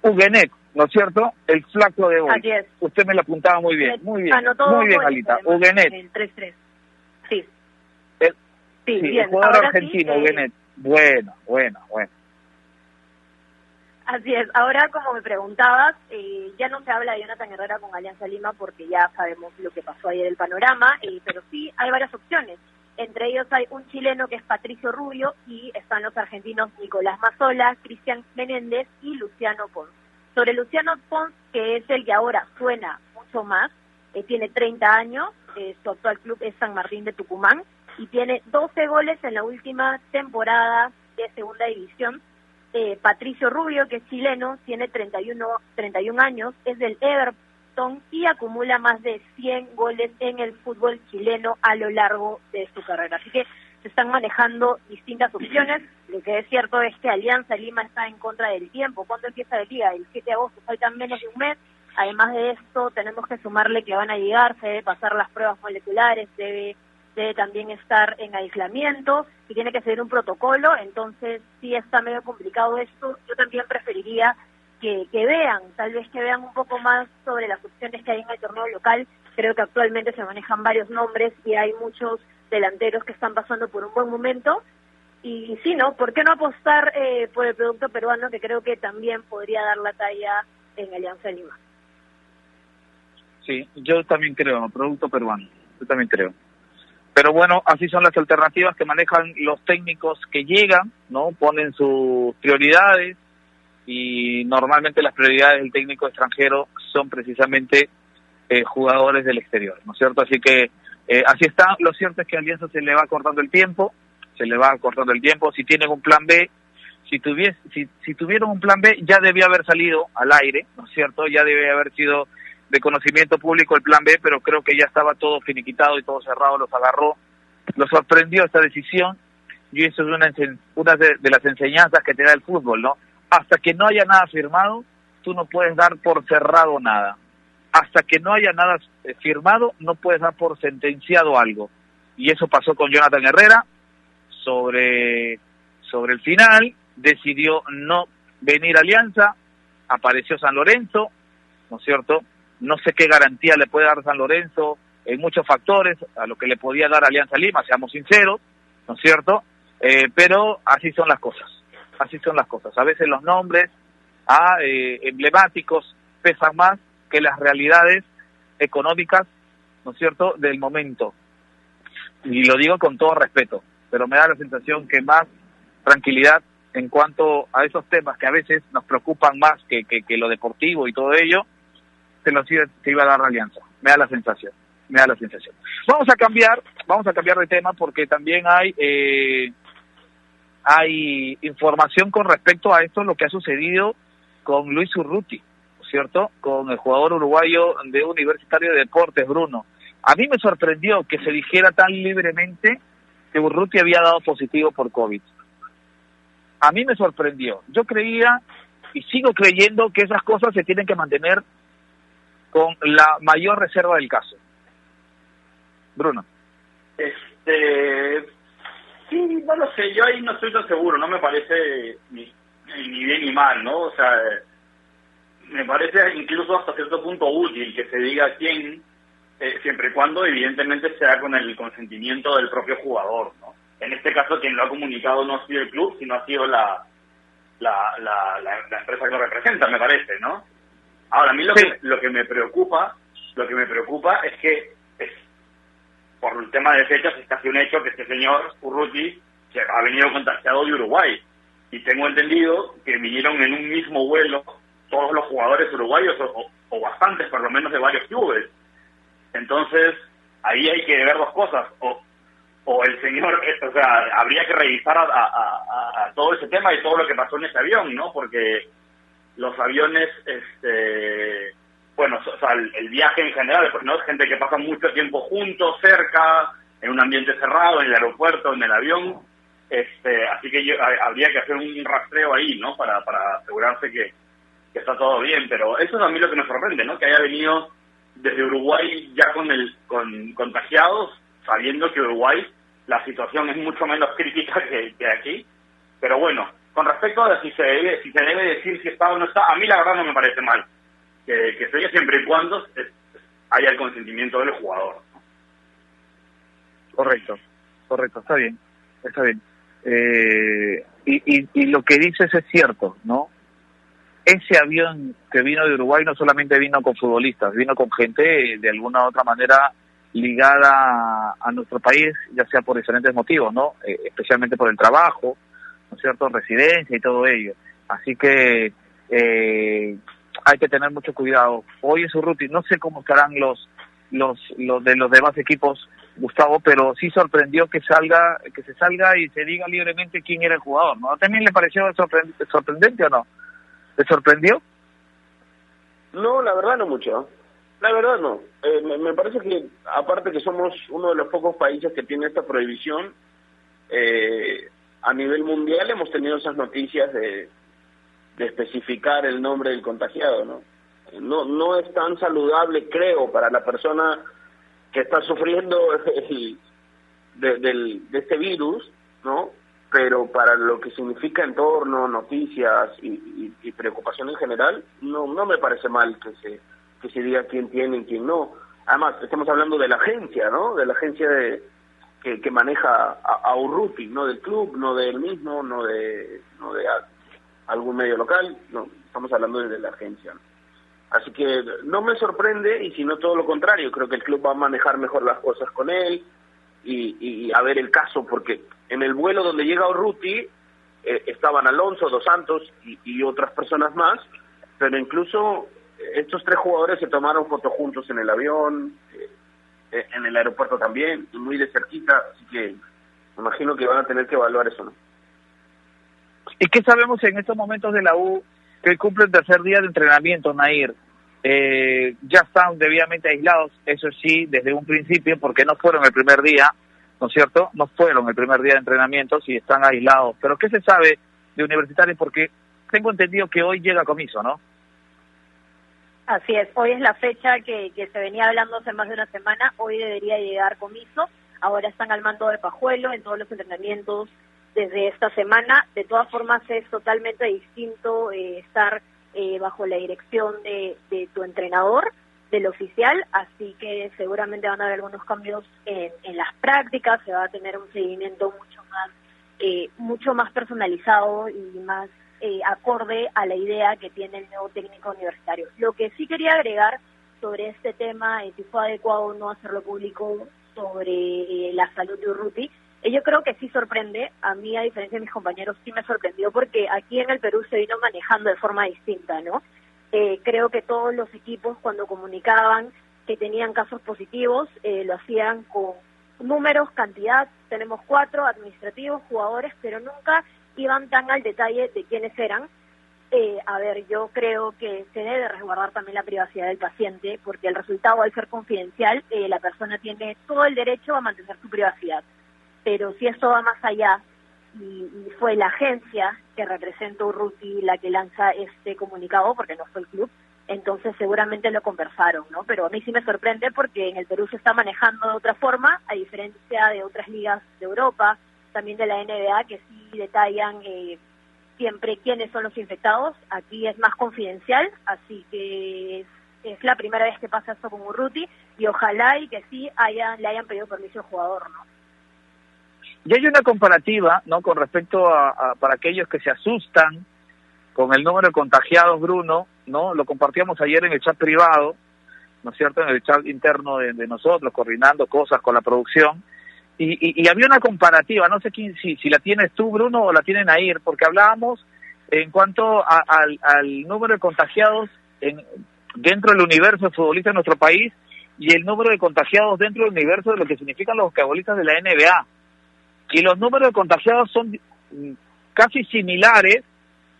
Huguenet, ¿no es cierto? El flaco de hoy. Así es. Usted me lo apuntaba muy bien, muy bien. anotó Muy bien, Alita. El 3-3. Sí. El- Sí, Sí, bien. el jugador Ahora sí, argentino, eh. Bueno, bueno, bueno. Así es. Ahora, como me preguntabas, eh, ya no se habla de Jonathan Herrera con Alianza Lima porque ya sabemos lo que pasó ayer el panorama, eh, pero sí hay varias opciones. Entre ellos hay un chileno que es Patricio Rubio y están los argentinos Nicolás Mazola, Cristian Menéndez y Luciano Pons. Sobre Luciano Pons, que es el que ahora suena mucho más, eh, tiene 30 años, eh, su actual club es San Martín de Tucumán y tiene 12 goles en la última temporada de Segunda División. Eh, Patricio Rubio, que es chileno, tiene 31, 31 años, es del Everton y acumula más de 100 goles en el fútbol chileno a lo largo de su carrera. Así que se están manejando distintas opciones. Lo que es cierto es que Alianza Lima está en contra del tiempo. ¿Cuándo empieza la liga? El 7 de agosto, faltan menos de un mes. Además de esto, tenemos que sumarle que van a llegar, se debe pasar las pruebas moleculares, debe, debe también estar en aislamiento y tiene que seguir un protocolo, entonces sí está medio complicado esto. Yo también preferiría que, que vean, tal vez que vean un poco más sobre las opciones que hay en el torneo local. Creo que actualmente se manejan varios nombres y hay muchos delanteros que están pasando por un buen momento. Y sí, ¿no? ¿Por qué no apostar eh, por el producto peruano que creo que también podría dar la talla en Alianza Lima? Sí, yo también creo, producto peruano, yo también creo. Pero bueno, así son las alternativas que manejan los técnicos que llegan, ¿no? Ponen sus prioridades y normalmente las prioridades del técnico extranjero son precisamente eh, jugadores del exterior, ¿no es cierto? Así que eh, así está. Lo cierto es que a Alianza se le va cortando el tiempo, se le va cortando el tiempo. Si tienen un plan B, si, tuvies, si, tuvieron un plan B, ya debía haber salido al aire, ¿no es cierto? Ya debía haber sido de conocimiento público el plan B, pero creo que ya estaba todo finiquitado y todo cerrado, los agarró, los sorprendió esta decisión y eso es una, una de, de las enseñanzas que te da el fútbol, ¿no? Hasta que no haya nada firmado, tú no puedes dar por cerrado nada. Hasta que no haya nada eh, firmado, no puedes dar por sentenciado algo. Y eso pasó con Jonathan Herrera sobre, sobre el final, decidió no venir a Alianza, apareció San Lorenzo, ¿no es cierto? No sé qué garantía le puede dar San Lorenzo en muchos factores a lo que le podía dar Alianza Lima, seamos sinceros, ¿no es cierto? Eh, pero así son las cosas, así son las cosas. A veces los nombres ah, eh, emblemáticos pesan más que las realidades económicas, ¿no es cierto?, del momento. Y lo digo con todo respeto, pero me da la sensación que más tranquilidad en cuanto a esos temas que a veces nos preocupan más que, que, lo deportivo y todo ello, se los iba, se iba a dar la alianza. Me da la sensación, me da la sensación. Vamos a cambiar, vamos a cambiar de tema porque también hay eh, hay información con respecto a esto, lo que ha sucedido con Luis Urruti, ¿cierto? Con el jugador uruguayo de Universitario de Deportes, Bruno. A mí me sorprendió que se dijera tan libremente que Urruti había dado positivo por COVID. A mí me sorprendió. Yo creía y sigo creyendo que esas cosas se tienen que mantener con la mayor reserva del caso. Bruno. Este, sí, no lo sé, yo ahí no estoy tan seguro, no me parece ni, ni bien ni mal, ¿no? O sea, me parece incluso hasta cierto punto útil que se diga quién, eh, siempre y cuando evidentemente sea con el consentimiento del propio jugador, ¿no? En este caso quien lo ha comunicado no ha sido el club, sino ha sido la, la, la, la, empresa que lo representa, me parece, ¿no? Ahora, a mí lo, que, lo que me preocupa, lo que me preocupa es que es, por el tema de fechas es casi un hecho que este señor Urruti se ha venido contagiado de Uruguay y tengo entendido que vinieron en un mismo vuelo todos los jugadores uruguayos o, bastantes por lo menos de varios clubes. Entonces, ahí hay que ver dos cosas. O o el señor, o sea, habría que revisar a, todo ese tema y todo lo que pasó en ese avión, ¿no? Porque los aviones, este, bueno, o sea, el, viaje en general, pues no gente que pasa mucho tiempo juntos, cerca, en un ambiente cerrado, en el aeropuerto, en el avión, este, así que yo, habría que hacer un rastreo ahí, ¿no? Para, para asegurarse que, que está todo bien, pero eso es a mí lo que me sorprende, ¿no? Que haya venido desde Uruguay ya con el con contagiados sabiendo que Uruguay la situación es mucho menos crítica que, aquí. Pero bueno, con respecto a si se debe si se debe decir si está o no está, a mí la verdad no me parece mal. Que, que se siempre y cuando haya el consentimiento del jugador. Correcto, correcto, está bien, está bien. Eh, y, y, y lo que dices es cierto, ¿no? Ese avión que vino de Uruguay no solamente vino con futbolistas, vino con gente de alguna u otra manera ligada a nuestro país, ya sea por diferentes motivos, ¿no? Eh, especialmente por el trabajo, ¿no cierto? Residencia y todo ello. Así que eh, hay que tener mucho cuidado. Hoy es Urruti, no sé cómo estarán los, los, los de los demás equipos, Gustavo, pero sí sorprendió que salga, que se salga y se diga libremente quién era el jugador, ¿no? ¿También le pareció sorprendente o no? ¿Le sorprendió? No, la verdad no mucho. La verdad no. Eh, me, parece que, aparte que somos uno de los pocos países que tiene esta prohibición, eh, a nivel mundial hemos tenido esas noticias de, especificar el nombre del contagiado, ¿no? No, no es tan saludable, creo, para la persona que está sufriendo de, del, de este virus, ¿no? Pero para lo que significa entorno, noticias y, y, preocupación en general, no, no me parece mal que se que se diga quién tiene y quién no. Además, estamos hablando de la agencia, ¿no? De la agencia de, que, maneja a, Urruti, no del club, no del mismo, no de, no de algún medio local, no, estamos hablando de, la agencia. Así que no me sorprende y sino todo lo contrario, creo que el club va a manejar mejor las cosas con él y, y a ver el caso, porque en el vuelo donde llega Urruti eh, estaban Alonso, Dos Santos y, y otras personas más, pero incluso estos tres jugadores se tomaron fotos juntos en el avión, eh, eh, en el aeropuerto también, muy de cerquita, así que me imagino que van a tener que evaluar eso, ¿no? ¿Y qué sabemos en estos momentos de la U que cumple el tercer día de entrenamiento, Nair? Eh, ya están debidamente aislados, eso sí, desde un principio, porque no fueron el primer día, ¿no es cierto? No fueron el primer día de entrenamiento, si están aislados. Pero ¿qué se sabe de universitarios? Porque tengo entendido que hoy llega comiso, ¿no? Así es, hoy es la fecha que, que se venía hablando hace más de una semana, hoy debería llegar comiso, ahora están al mando de Pajuelo en todos los entrenamientos desde esta semana, de todas formas es totalmente distinto eh, estar eh, bajo la dirección de, de tu entrenador, del oficial, así que seguramente van a haber algunos cambios en, en las prácticas, se va a tener un seguimiento mucho más, eh, mucho más personalizado y más eh, acorde a la idea que tiene el nuevo técnico universitario. Lo que sí quería agregar sobre este tema, si fue adecuado no hacerlo público sobre eh, la salud de Urruti, eh, yo creo que sí sorprende, a mí a diferencia de mis compañeros sí me sorprendió porque aquí en el Perú se vino manejando de forma distinta, ¿no? creo que todos los equipos cuando comunicaban que tenían casos positivos lo hacían con números, cantidad, tenemos cuatro administrativos, jugadores, pero nunca iban tan al detalle de quiénes eran. Eh, a ver, yo creo que se debe resguardar también la privacidad del paciente, porque el resultado al ser confidencial, eh, la persona tiene todo el derecho a mantener su privacidad. Pero si esto va más allá y, fue la agencia que representa Urruti la que lanza este comunicado, porque no fue el club, entonces seguramente lo conversaron, ¿no? Pero a mí sí me sorprende porque en el Perú se está manejando de otra forma, a diferencia de otras ligas de Europa, también de la NBA, que sí detallan eh, siempre quiénes son los infectados. Aquí es más confidencial, así que es, es la primera vez que pasa esto con Urruti y ojalá y que sí hayan, le hayan pedido permiso al jugador, ¿no? Y hay una comparativa, ¿no? Con respecto a, para aquellos que se asustan con el número de contagiados, Bruno, ¿no? Lo compartíamos ayer en el chat privado, ¿no es cierto? En el chat interno de, nosotros, coordinando cosas con la producción. Y, y, y, había una comparativa, no sé quién, si, si la tienes tú, Bruno, o la tienen ahí, porque hablábamos en cuanto a, al, al número de contagiados en, dentro del universo de futbolistas de nuestro país y el número de contagiados dentro del universo de lo que significan los futbolistas de la NBA. Y los números de contagiados son casi similares,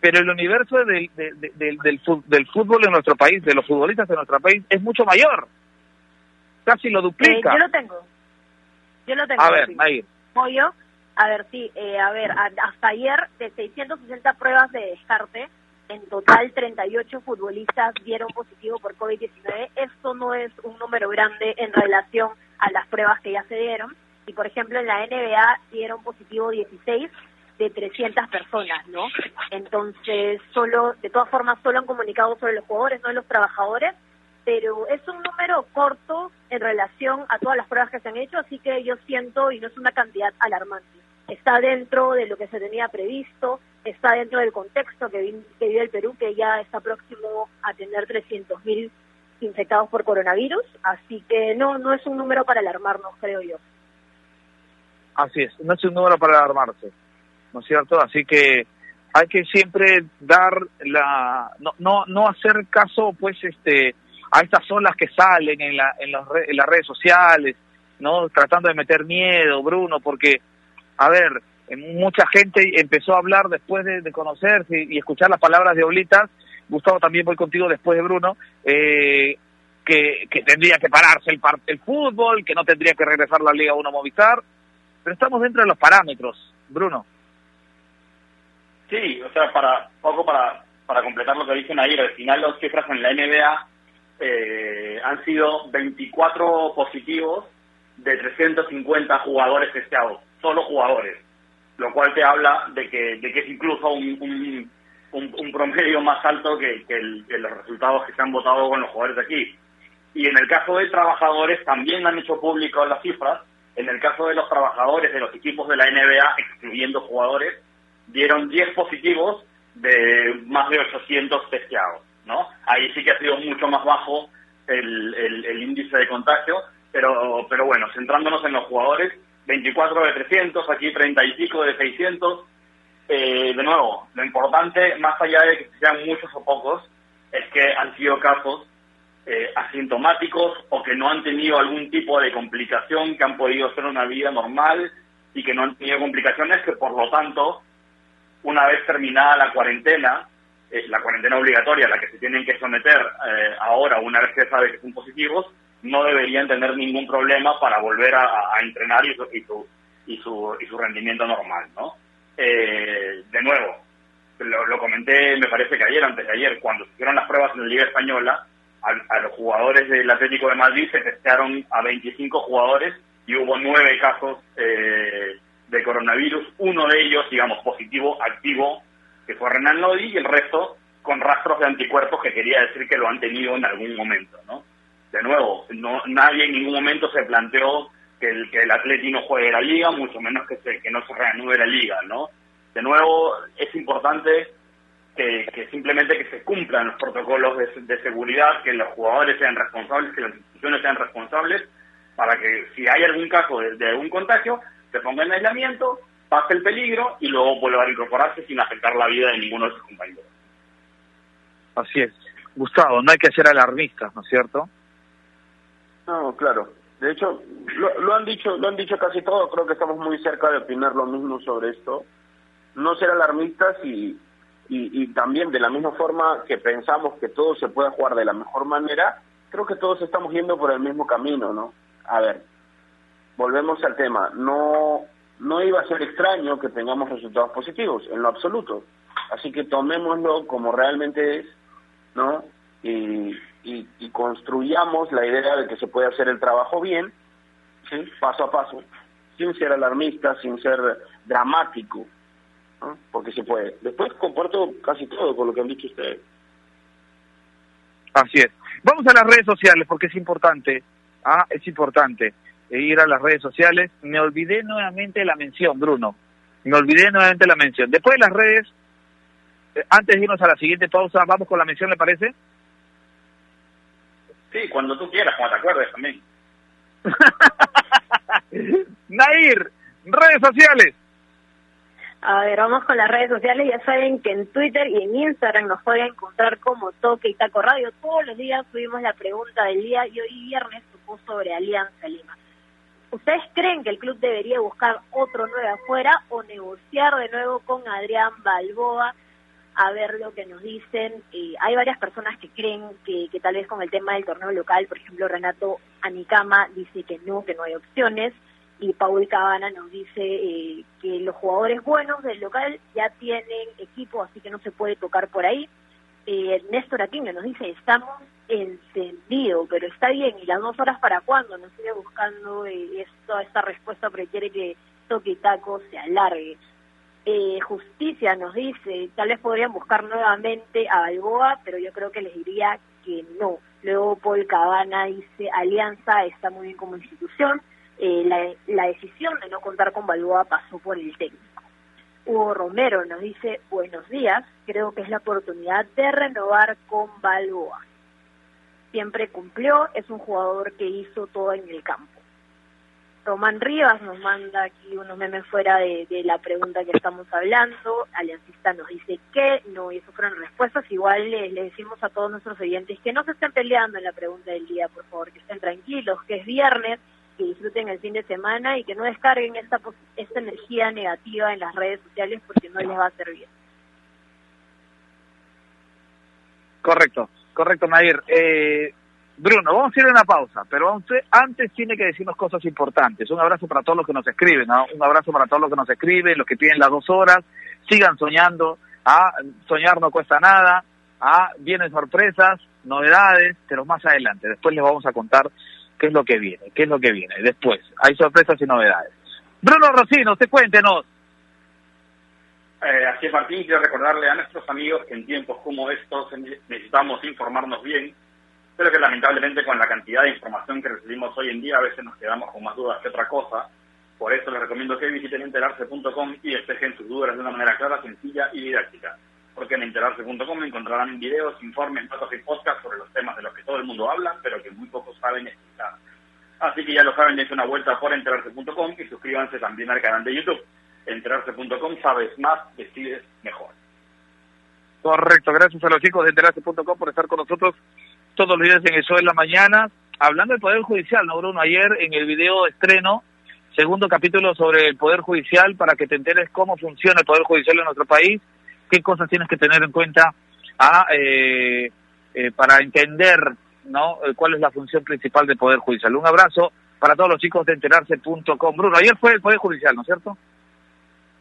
pero el universo del, del, del, del, fútbol en nuestro país, de los futbolistas de nuestro país, es mucho mayor. Casi lo duplica. Eh, yo lo tengo. Yo lo tengo. A ver, ahí. A ver, sí, eh, a ver, hasta ayer de 660 pruebas de descarte, en total 38 futbolistas dieron positivo por COVID-19. Esto no es un número grande en relación a las pruebas que ya se dieron. Y por ejemplo, en la NBA dieron positivo 16 de 300 personas, ¿no? Entonces, solo, de todas formas, solo han comunicado sobre los jugadores, no los trabajadores, pero es un número corto en relación a todas las pruebas que se han hecho, así que yo siento, y no es una cantidad alarmante, está dentro de lo que se tenía previsto, está dentro del contexto que, que vive el Perú, que ya está próximo a tener 300.000 infectados por coronavirus, así que no, no es un número para alarmarnos, creo yo. Así es, no es un número para alarmarse, ¿no es cierto? Así que hay que siempre dar la, no, no, no hacer caso, pues, este, a estas olas que salen en, la, en, los en las redes sociales, ¿no? Tratando de meter miedo, Bruno, porque, a ver, mucha gente empezó a hablar después de, de conocerse y, escuchar las palabras de Oblitas, Gustavo también voy contigo después de Bruno, eh, que, que tendría que pararse el, el fútbol, que no tendría que regresar la Liga 1 Movistar, pero estamos dentro de los parámetros, Bruno. Sí, o sea, para poco para, para completar lo que dicen ayer, al final las cifras en la NBA eh, han sido 24 positivos de 350 jugadores testeados, solo jugadores, lo cual te habla de que, de que es incluso un, un promedio más alto que, que, el, que, los resultados que se han votado con los jugadores de aquí. Y en el caso de trabajadores también han hecho público las cifras. En el caso de los trabajadores de los equipos de la NBA, excluyendo jugadores, dieron 10 positivos de más de 800 testeados. ¿no? Ahí sí que ha sido mucho más bajo el, el, índice de contagio, pero, pero bueno, centrándonos en los jugadores, 24 de 300, aquí 30 y pico de 600. Eh, de nuevo, lo importante, más allá de que sean muchos o pocos, es que han sido casos eh, asintomáticos o que no han tenido algún tipo de complicación, que han podido hacer una vida normal y que no han tenido complicaciones, que por lo tanto, una vez terminada la cuarentena, eh, la cuarentena obligatoria a la que se tienen que someter eh, ahora, una vez que se sabe que son positivos, no deberían tener ningún problema para volver a, entrenar y su, y su, y, su, y su rendimiento normal, ¿no? Eh, de nuevo, lo, lo, comenté, me parece que ayer, antes de ayer, cuando se hicieron las pruebas en la Liga Española, a, a los jugadores del Atlético de Madrid se testearon a 25 jugadores y hubo nueve casos eh, de coronavirus, uno de ellos, digamos, positivo, activo, que fue Renan Lodi, y el resto con rastros de anticuerpos que quería decir que lo han tenido en algún momento, ¿no? De nuevo, no, nadie en ningún momento se planteó que el, que el Atleti no juegue la liga, mucho menos que, se, que no se reanude la liga, ¿no? De nuevo, es importante que, que simplemente que se cumplan los protocolos de, de, seguridad, que los jugadores sean responsables, que las instituciones sean responsables, para que si hay algún caso de, de algún contagio, se ponga en aislamiento, pase el peligro y luego vuelva a incorporarse sin afectar la vida de ninguno de sus compañeros. Así es. Gustavo, no hay que ser alarmistas, ¿no es cierto? No, claro. De hecho, lo, lo, han dicho, lo han dicho casi todos. Creo que estamos muy cerca de opinar lo mismo sobre esto. No ser alarmistas y, y, y también de la misma forma que pensamos que todo se puede jugar de la mejor manera, creo que todos estamos yendo por el mismo camino, ¿no? A ver, volvemos al tema. No, no iba a ser extraño que tengamos resultados positivos, en lo absoluto. Así que tomémoslo como realmente es, ¿no? Y, y, y construyamos la idea de que se puede hacer el trabajo bien, ¿sí? Paso a paso, sin ser alarmista, sin ser dramático, ¿no? Porque se puede. Después comparto casi todo con lo que han dicho ustedes. Así es. Vamos a las redes sociales porque es importante, ah, es importante ir a las redes sociales. Me olvidé nuevamente la mención, Bruno. Me olvidé nuevamente la mención. Después de las redes, eh, antes de irnos a la siguiente pausa, vamos con la mención, ¿le parece? Sí, cuando tú quieras, cuando te acuerdes también. Nair, redes sociales. A ver, vamos con las redes sociales. Ya saben que en Twitter y en Instagram nos pueden encontrar como Toque y Taco Radio. Todos los días subimos la pregunta del día y hoy viernes tocó sobre Alianza Lima. ¿Ustedes creen que el club debería buscar otro nueve afuera o negociar de nuevo con Adrián Balboa? A ver lo que nos dicen. Eh, hay varias personas que creen que, que tal vez con el tema del torneo local, por ejemplo, Renato Anicama dice que no, que no hay opciones y Paul Cabana nos dice eh, que los jugadores buenos del local ya tienen equipo, así que no se puede tocar por ahí. Eh, Néstor Aquino nos dice, estamos encendidos, pero está bien, ¿y las dos horas para cuándo? Nos sigue buscando eh, esto, esta respuesta porque quiere que Toque y Taco se alargue. Eh, Justicia nos dice, tal vez podrían buscar nuevamente a Balboa, pero yo creo que les diría que no. Luego Paul Cabana dice, Alianza está muy bien como institución, eh, la, la, decisión de no contar con Balboa pasó por el técnico. Hugo Romero nos dice, buenos días, creo que es la oportunidad de renovar con Balboa. Siempre cumplió, es un jugador que hizo todo en el campo. Román Rivas nos manda aquí unos memes fuera de, la pregunta que estamos hablando. Aliancista nos dice que no, y eso fueron respuestas. Igual les, les decimos a todos nuestros oyentes que no se estén peleando en la pregunta del día, por favor, que estén tranquilos, que es viernes, que disfruten el fin de semana y que no descarguen esta, esta energía negativa en las redes sociales porque no les va a servir. Correcto, correcto, Nair. Eh, Bruno, vamos a ir a una pausa, pero antes tiene que decirnos cosas importantes. Un abrazo para todos los que nos escriben, ¿no? un abrazo para todos los que nos escriben, los que piden las dos horas, sigan soñando, ¿ah? soñar no cuesta nada, ¿ah? vienen sorpresas, novedades, pero más adelante, después les vamos a contar qué es lo que viene, qué es lo que viene. Después, hay sorpresas y novedades. Bruno Rocino, usted cuéntenos. Eh, así es, Martín, quiero recordarle a nuestros amigos que en tiempos como estos necesitamos informarnos bien, pero que lamentablemente con la cantidad de información que recibimos hoy en día a veces nos quedamos con más dudas que otra cosa. Por eso les recomiendo que visiten enterarse.com y despejen sus dudas de una manera clara, sencilla y didáctica. Porque en enterarse.com encontrarán videos, informes, datos y podcasts sobre los temas de los que todo el mundo habla, pero que muy pocos saben explicar. Así que ya lo saben, dense una vuelta por enterarse.com y suscríbanse también al canal de YouTube. Enterarse.com, sabes más, decides mejor. Correcto, gracias a los chicos de enterarse.com por estar con nosotros todos los días en el show de la mañana, hablando del Poder Judicial, ¿no, Bruno? Ayer en el video estreno, segundo capítulo sobre el Poder Judicial, para que te enteres cómo funciona el Poder Judicial en nuestro país, qué cosas tienes que tener en cuenta a, eh, eh, para entender no cuál es la función principal del Poder Judicial. Un abrazo para todos los chicos de enterarse.com. Bruno, ayer fue el Poder Judicial, ¿no es cierto?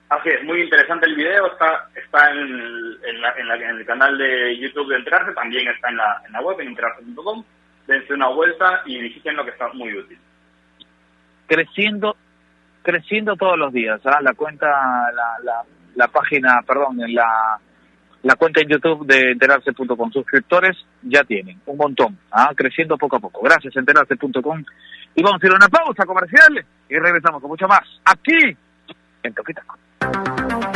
Así es, muy interesante el video, está está en, en, la, en, la, en, el canal de YouTube de Enterarse, también está en la, en la web, en enterarse.com. Dense una vuelta y visiten lo que está muy útil. Creciendo creciendo todos los días, ¿ah? la cuenta, la, la, la página, perdón, la, la cuenta en YouTube de enterarse.com. Suscriptores ya tienen, un montón, ¿ah? creciendo poco a poco. Gracias, enterarse.com. Y vamos a a una pausa comercial y regresamos con mucho más aquí en Toquitaco.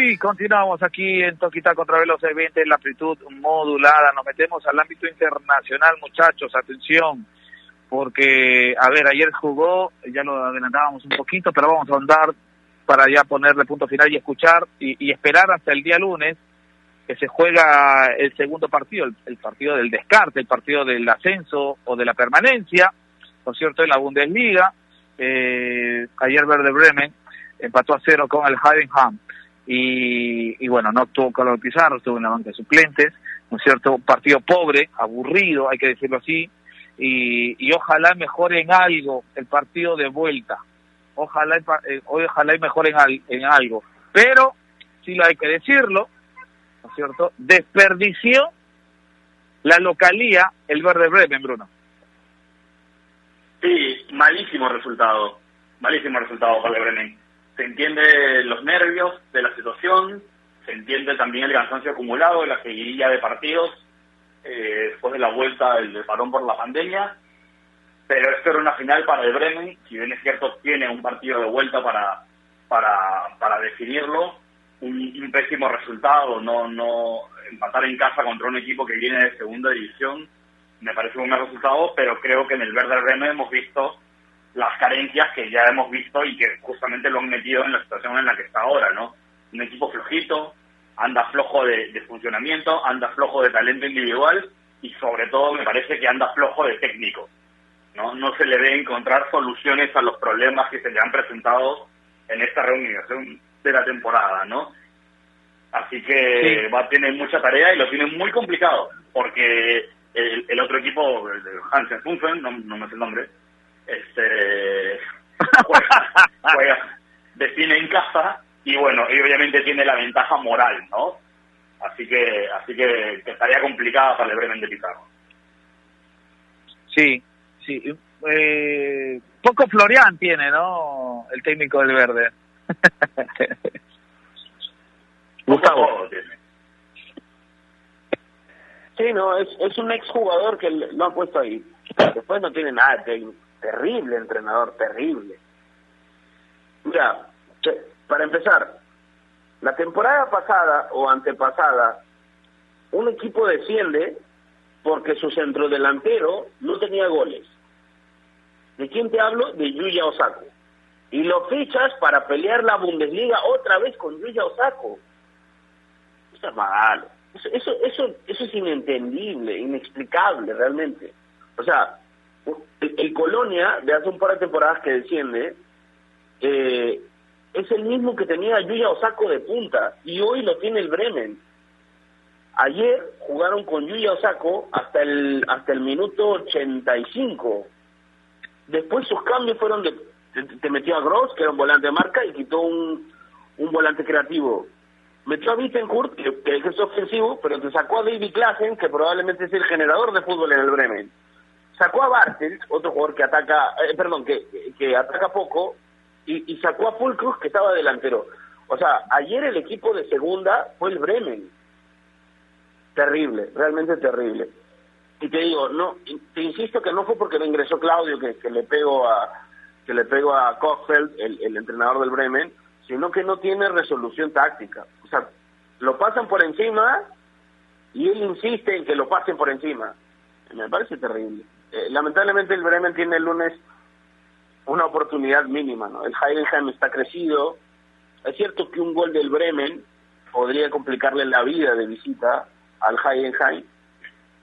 Sí, continuamos aquí en Toquita contra Veloz 20 en la amplitud modulada. Nos metemos al ámbito internacional, muchachos, atención, porque, a ver, ayer jugó, ya lo adelantábamos un poquito, pero vamos a andar para ya ponerle punto final y escuchar y, y esperar hasta el día lunes que se juega el segundo partido, el, el, partido del descarte, el partido del ascenso o de la permanencia, por cierto, en la Bundesliga. Eh, ayer Verde Bremen empató a cero con el Heidenheim y, y bueno, no tuvo Carlos Pizarro, estuvo en la banca de suplentes, ¿no es cierto? Un partido pobre, aburrido, hay que decirlo así, y, y ojalá mejore en algo el partido de vuelta, ojalá, eh, ojalá mejore en, al, en algo, pero sí lo hay que decirlo, ¿no cierto? Desperdició la localía el Verde Bremen, Bruno. Sí, malísimo resultado, malísimo resultado para Bremen se entiende los nervios de la situación, se entiende también el cansancio acumulado la seguidilla de partidos eh, después de la vuelta del, parón por la pandemia, pero esto era una final para el Bremen, si bien es cierto tiene un partido de vuelta para para, para definirlo, un, pésimo resultado, no no empatar en casa contra un equipo que viene de segunda división, me parece un buen resultado, pero creo que en el Verde Bremen hemos visto las carencias que ya hemos visto y que justamente lo han metido en la situación en la que está ahora, ¿no? Un equipo flojito, anda flojo de, de, funcionamiento, anda flojo de talento individual y sobre todo me parece que anda flojo de técnico, ¿no? No se le ve encontrar soluciones a los problemas que se le han presentado en esta reunión de la temporada, ¿no? Así que sí. va a tener mucha tarea y lo tiene muy complicado, porque el, el otro equipo, Hansen Funfen, no, no me sé el nombre, este juega, juega, define en casa y bueno, y obviamente tiene la ventaja moral, ¿no? Así que, así que, que estaría complicada para el Bremen de Pizarro. Sí, sí. Eh, poco Florian tiene, ¿no? El técnico del verde. Gustavo. Sí, no, es, es un exjugador que lo ha puesto ahí. Después no tiene nada de técnico terrible entrenador, terrible. Mira, para empezar, la temporada pasada o antepasada, un equipo desciende porque su centrodelantero no tenía goles. ¿De quién te hablo? De Yuya Osako. Y lo fichas para pelear la Bundesliga otra vez con Yuya Osako. Eso es malo. Eso, eso, eso, eso es inentendible, inexplicable realmente. O sea, el, Colonia de hace un par de temporadas que desciende eh, es el mismo que tenía Yuya Osako de punta y hoy lo tiene el Bremen. Ayer jugaron con Yuya Osako hasta el hasta el minuto 85. Después sus cambios fueron de te, metió a Gross, que era un volante de marca, y quitó un, un volante creativo. Metió a Bittencourt, que, que es ofensivo, pero te sacó a David Klassen, que probablemente es el generador de fútbol en el Bremen sacó a Bartels, otro jugador que ataca, eh, perdón, que, que ataca poco, y, y sacó a Fulcruz, que estaba delantero. O sea, ayer el equipo de segunda fue el Bremen. Terrible, realmente terrible. Y te digo, no, te insisto que no fue porque me ingresó Claudio que, que le pego a que le pego a Kochfeld, el, el entrenador del Bremen, sino que no tiene resolución táctica. O sea, lo pasan por encima y él insiste en que lo pasen por encima. Me parece terrible. Eh, lamentablemente el Bremen tiene el lunes una oportunidad mínima, ¿no? El Heidenheim está crecido. Es cierto que un gol del Bremen podría complicarle la vida de visita al Heidenheim,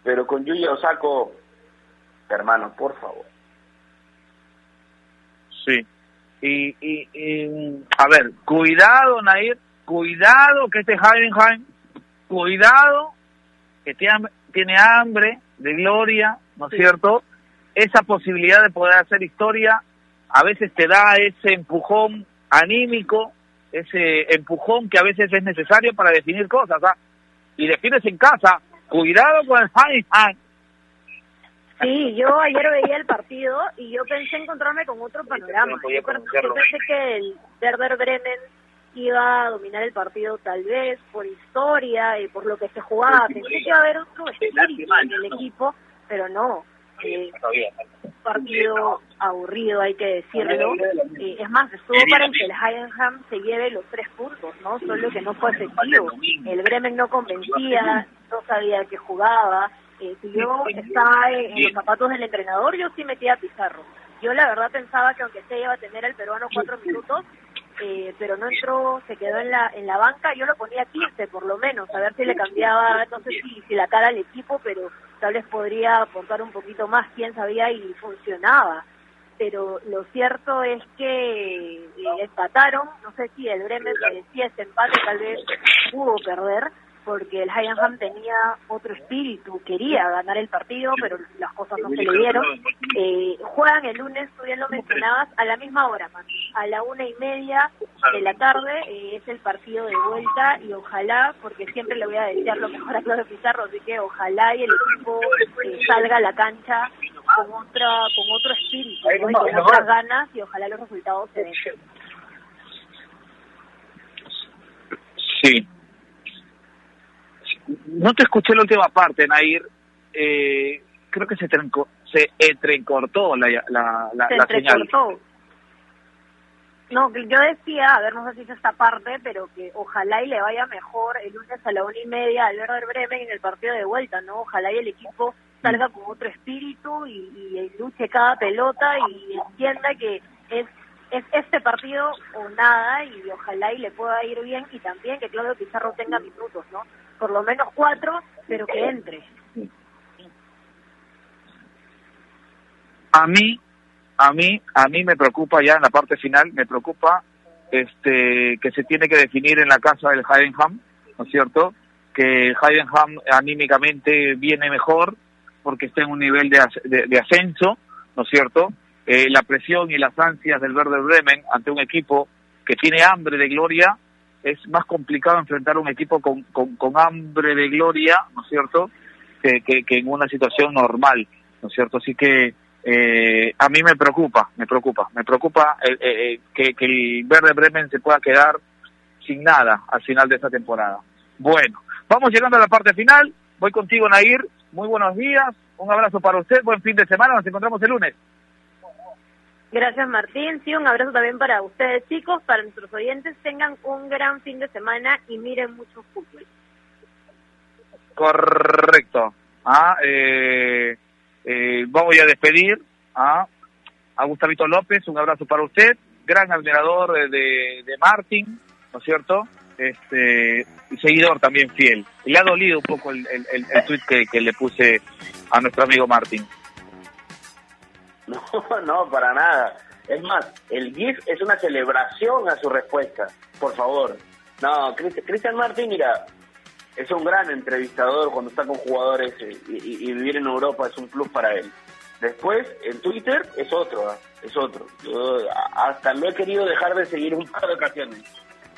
pero con Yuya Osako, hermano, por favor. Sí. Y, y, y, a ver, cuidado, Nair, cuidado que este Heidenheim, cuidado que tiene, tiene hambre de gloria, ¿no es cierto? Esa posibilidad de poder hacer historia a veces te da ese empujón anímico, ese empujón que a veces es necesario para definir cosas, ¿ah? Y defines en casa, cuidado con el Heidenheim, Sí, yo ayer veía el partido y yo pensé encontrarme con otro panorama. Yo, yo pensé que el Werder Bremen iba a dominar el partido tal vez por historia y por lo que se jugaba. Pensé que iba a haber otro espíritu en el equipo, pero no. Eh, partido aburrido, hay que decirlo. Eh, es más, estuvo para que el Heidenheim se lleve los tres puntos, ¿no? Solo que no fue efectivo. El Bremen no convencía, no sabía que jugaba eh, si yo estaba en, los zapatos del entrenador, yo sí metía a Pizarro. Yo la verdad pensaba que aunque se iba a tener al peruano cuatro minutos, eh, pero no entró, se quedó en la en la banca, yo lo ponía 15 por lo menos, a ver si le cambiaba, no sé si, si la cara al equipo, pero tal vez podría aportar un poquito más, quién sabía, y funcionaba. Pero lo cierto es que eh, empataron, no sé si el Bremen merecía ese empate, tal vez pudo perder, porque el Heidenheim tenía otro espíritu, quería ganar el partido, pero las cosas no se le dieron. Eh, juegan el lunes, tú bien lo mencionabas, a la misma hora, a la una y media de la tarde, eh, es el partido de vuelta y ojalá, porque siempre le voy a desear lo mejor a Claudio Pizarro, así que ojalá y el equipo eh, salga a la cancha con otra con otro espíritu, con otras ganas y ojalá los resultados se den. Sí, no te escuché la última parte, Nair. Eh, creo que se, trenco, se entrecortó la, la, la, se la entrecortó. No, yo decía, a ver, no sé si es esta parte, pero que ojalá y le vaya mejor el lunes a la una y media al Werder Bremen en el partido de vuelta, ¿no? Ojalá y el equipo salga con otro espíritu y, y luche cada pelota y entienda que es es este partido o nada y ojalá y le pueda ir bien y también que Claudio Pizarro tenga minutos, ¿no? Por lo menos cuatro, pero que entre. A mí, a mí, a mí me preocupa ya en la parte final, me preocupa este que se tiene que definir en la casa del Heidenham, ¿no es cierto? Que el Heidenham anímicamente viene mejor porque está en un nivel de, de, de ascenso, ¿no es cierto? eh, la presión y las ansias del Verde Bremen ante un equipo que tiene hambre de gloria, es más complicado enfrentar un equipo con, con, hambre de gloria, ¿no es cierto?, que, que, en una situación normal, ¿no es cierto? Así que eh, a mí me preocupa, me preocupa, me preocupa eh, eh, que, que el Verde Bremen se pueda quedar sin nada al final de esta temporada. Bueno, vamos llegando a la parte final, voy contigo Nair, muy buenos días, un abrazo para usted, buen fin de semana, nos encontramos el lunes. Gracias Martín, sí, un abrazo también para ustedes chicos, para nuestros oyentes, tengan un gran fin de semana y miren mucho fútbol. Correcto. Ah, eh, eh, vamos a despedir a, a Gustavito López, un abrazo para usted, gran admirador de, de Martín, ¿no es cierto? Este, y seguidor también fiel. Le ha dolido un poco el, el, el, el tweet que, que le puse a nuestro amigo Martín. No, no, para nada. Es más, el GIF es una celebración a su respuesta, por favor. No, Cristian Martín, mira, es un gran entrevistador cuando está con jugadores y, y, vivir en Europa es un plus para él. Después, en Twitter es otro, ¿eh? es otro. Yo hasta lo he querido dejar de seguir un par de ocasiones.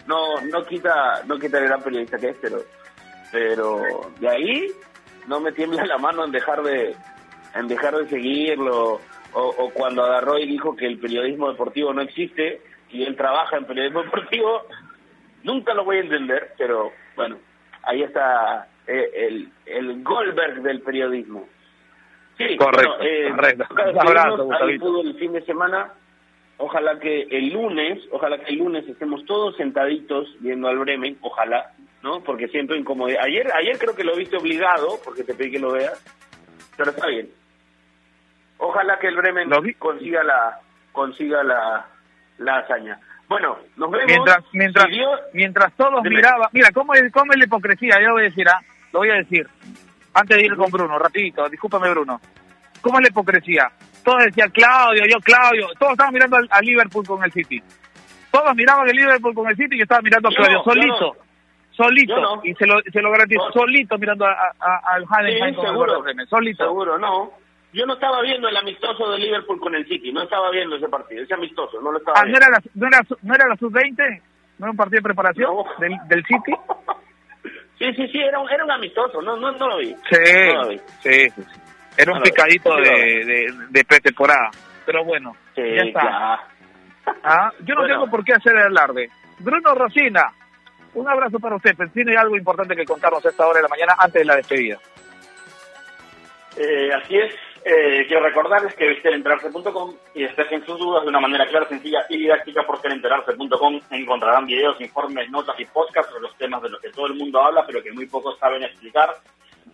No, no quita, no quita el gran periodista que es, pero, pero de ahí no me tiembla la mano en dejar de, en dejar de seguirlo o, o, cuando agarró y dijo que el periodismo deportivo no existe y él trabaja en periodismo deportivo, nunca lo voy a entender, pero bueno, ahí está eh, el, el Goldberg del periodismo. Sí, correcto, bueno, eh, correcto. Abrazo, el fin de semana. Ojalá que el lunes, ojalá que el lunes estemos todos sentaditos viendo al Bremen, ojalá, ¿no? Porque siento incomodidad. Ayer, ayer creo que lo viste obligado, porque te pedí que lo veas, pero está bien. Ojalá que el Bremen consiga la, consiga la, la hazaña. Bueno, nos vemos. Mientras, mientras, Si Dios- mientras todos miraban, mira, ¿cómo es, cómo es la hipocresía? Yo lo voy a decir, ¿ah? Lo voy a decir. Antes de ir con Bruno, rapidito, discúlpame Bruno. ¿Cómo es la hipocresía? Todos decían Claudio, yo Claudio, todos estaban mirando al, al Liverpool con el City. Todos miraban el Liverpool con el City y yo estaba mirando a Claudio, no, solito. Solito, no. y se lo, se lo garantizo, solito mirando a- a- al Sí, con el seguro. Bremen, solito. Seguro, no. Yo no estaba viendo el amistoso de Liverpool con el City, no estaba viendo ese partido, ese amistoso, no lo estaba Ah, ¿no viendo. era la, no era, su- no era la sub-20? ¿No era un partido de preparación No. del, del City? Sí, sí, sí, era un, era un amistoso, no, no, no lo vi. Sí, No lo vi. sí, sí, sí. Era un No picadito de, de, de pretemporada. Pero bueno, Sí, ya está. Ah, Yo no Bueno. tengo por qué hacer el alarde. Bruno Rosina, un abrazo para usted. Pero tiene algo importante que contarnos a esta hora de la mañana antes de la despedida. Eh, así es. Eh, quiero recordarles que visiten enterarse.com y despejen sus dudas de una manera clara, sencilla y didáctica porque en enterarse.com encontrarán videos, informes, notas y podcasts sobre los temas de los que todo el mundo habla pero que muy pocos saben explicar.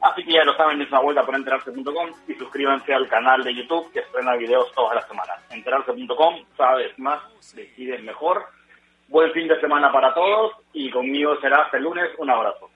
Así que ya lo saben, es una vuelta por enterarse.com y suscríbanse al canal de YouTube que estrena videos todas las semanas. Enterarse.com, sabes más, decides mejor. Buen fin de semana para todos y conmigo será hasta el lunes. Un abrazo.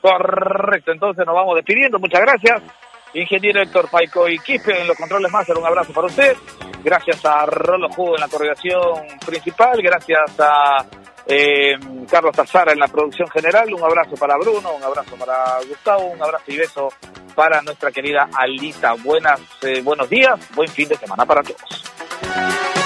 Correcto, entonces nos vamos despidiendo. Muchas gracias. Ingeniero Héctor Paico y Quispe en los controles máster, un abrazo para usted. Gracias a Rolo Jugo en la coordinación principal. Gracias a eh, Carlos Tazara en la producción general. Un abrazo para Bruno, un abrazo para Gustavo, un abrazo y beso para nuestra querida Alita. Buenas, eh, buenos días, buen fin de semana para todos.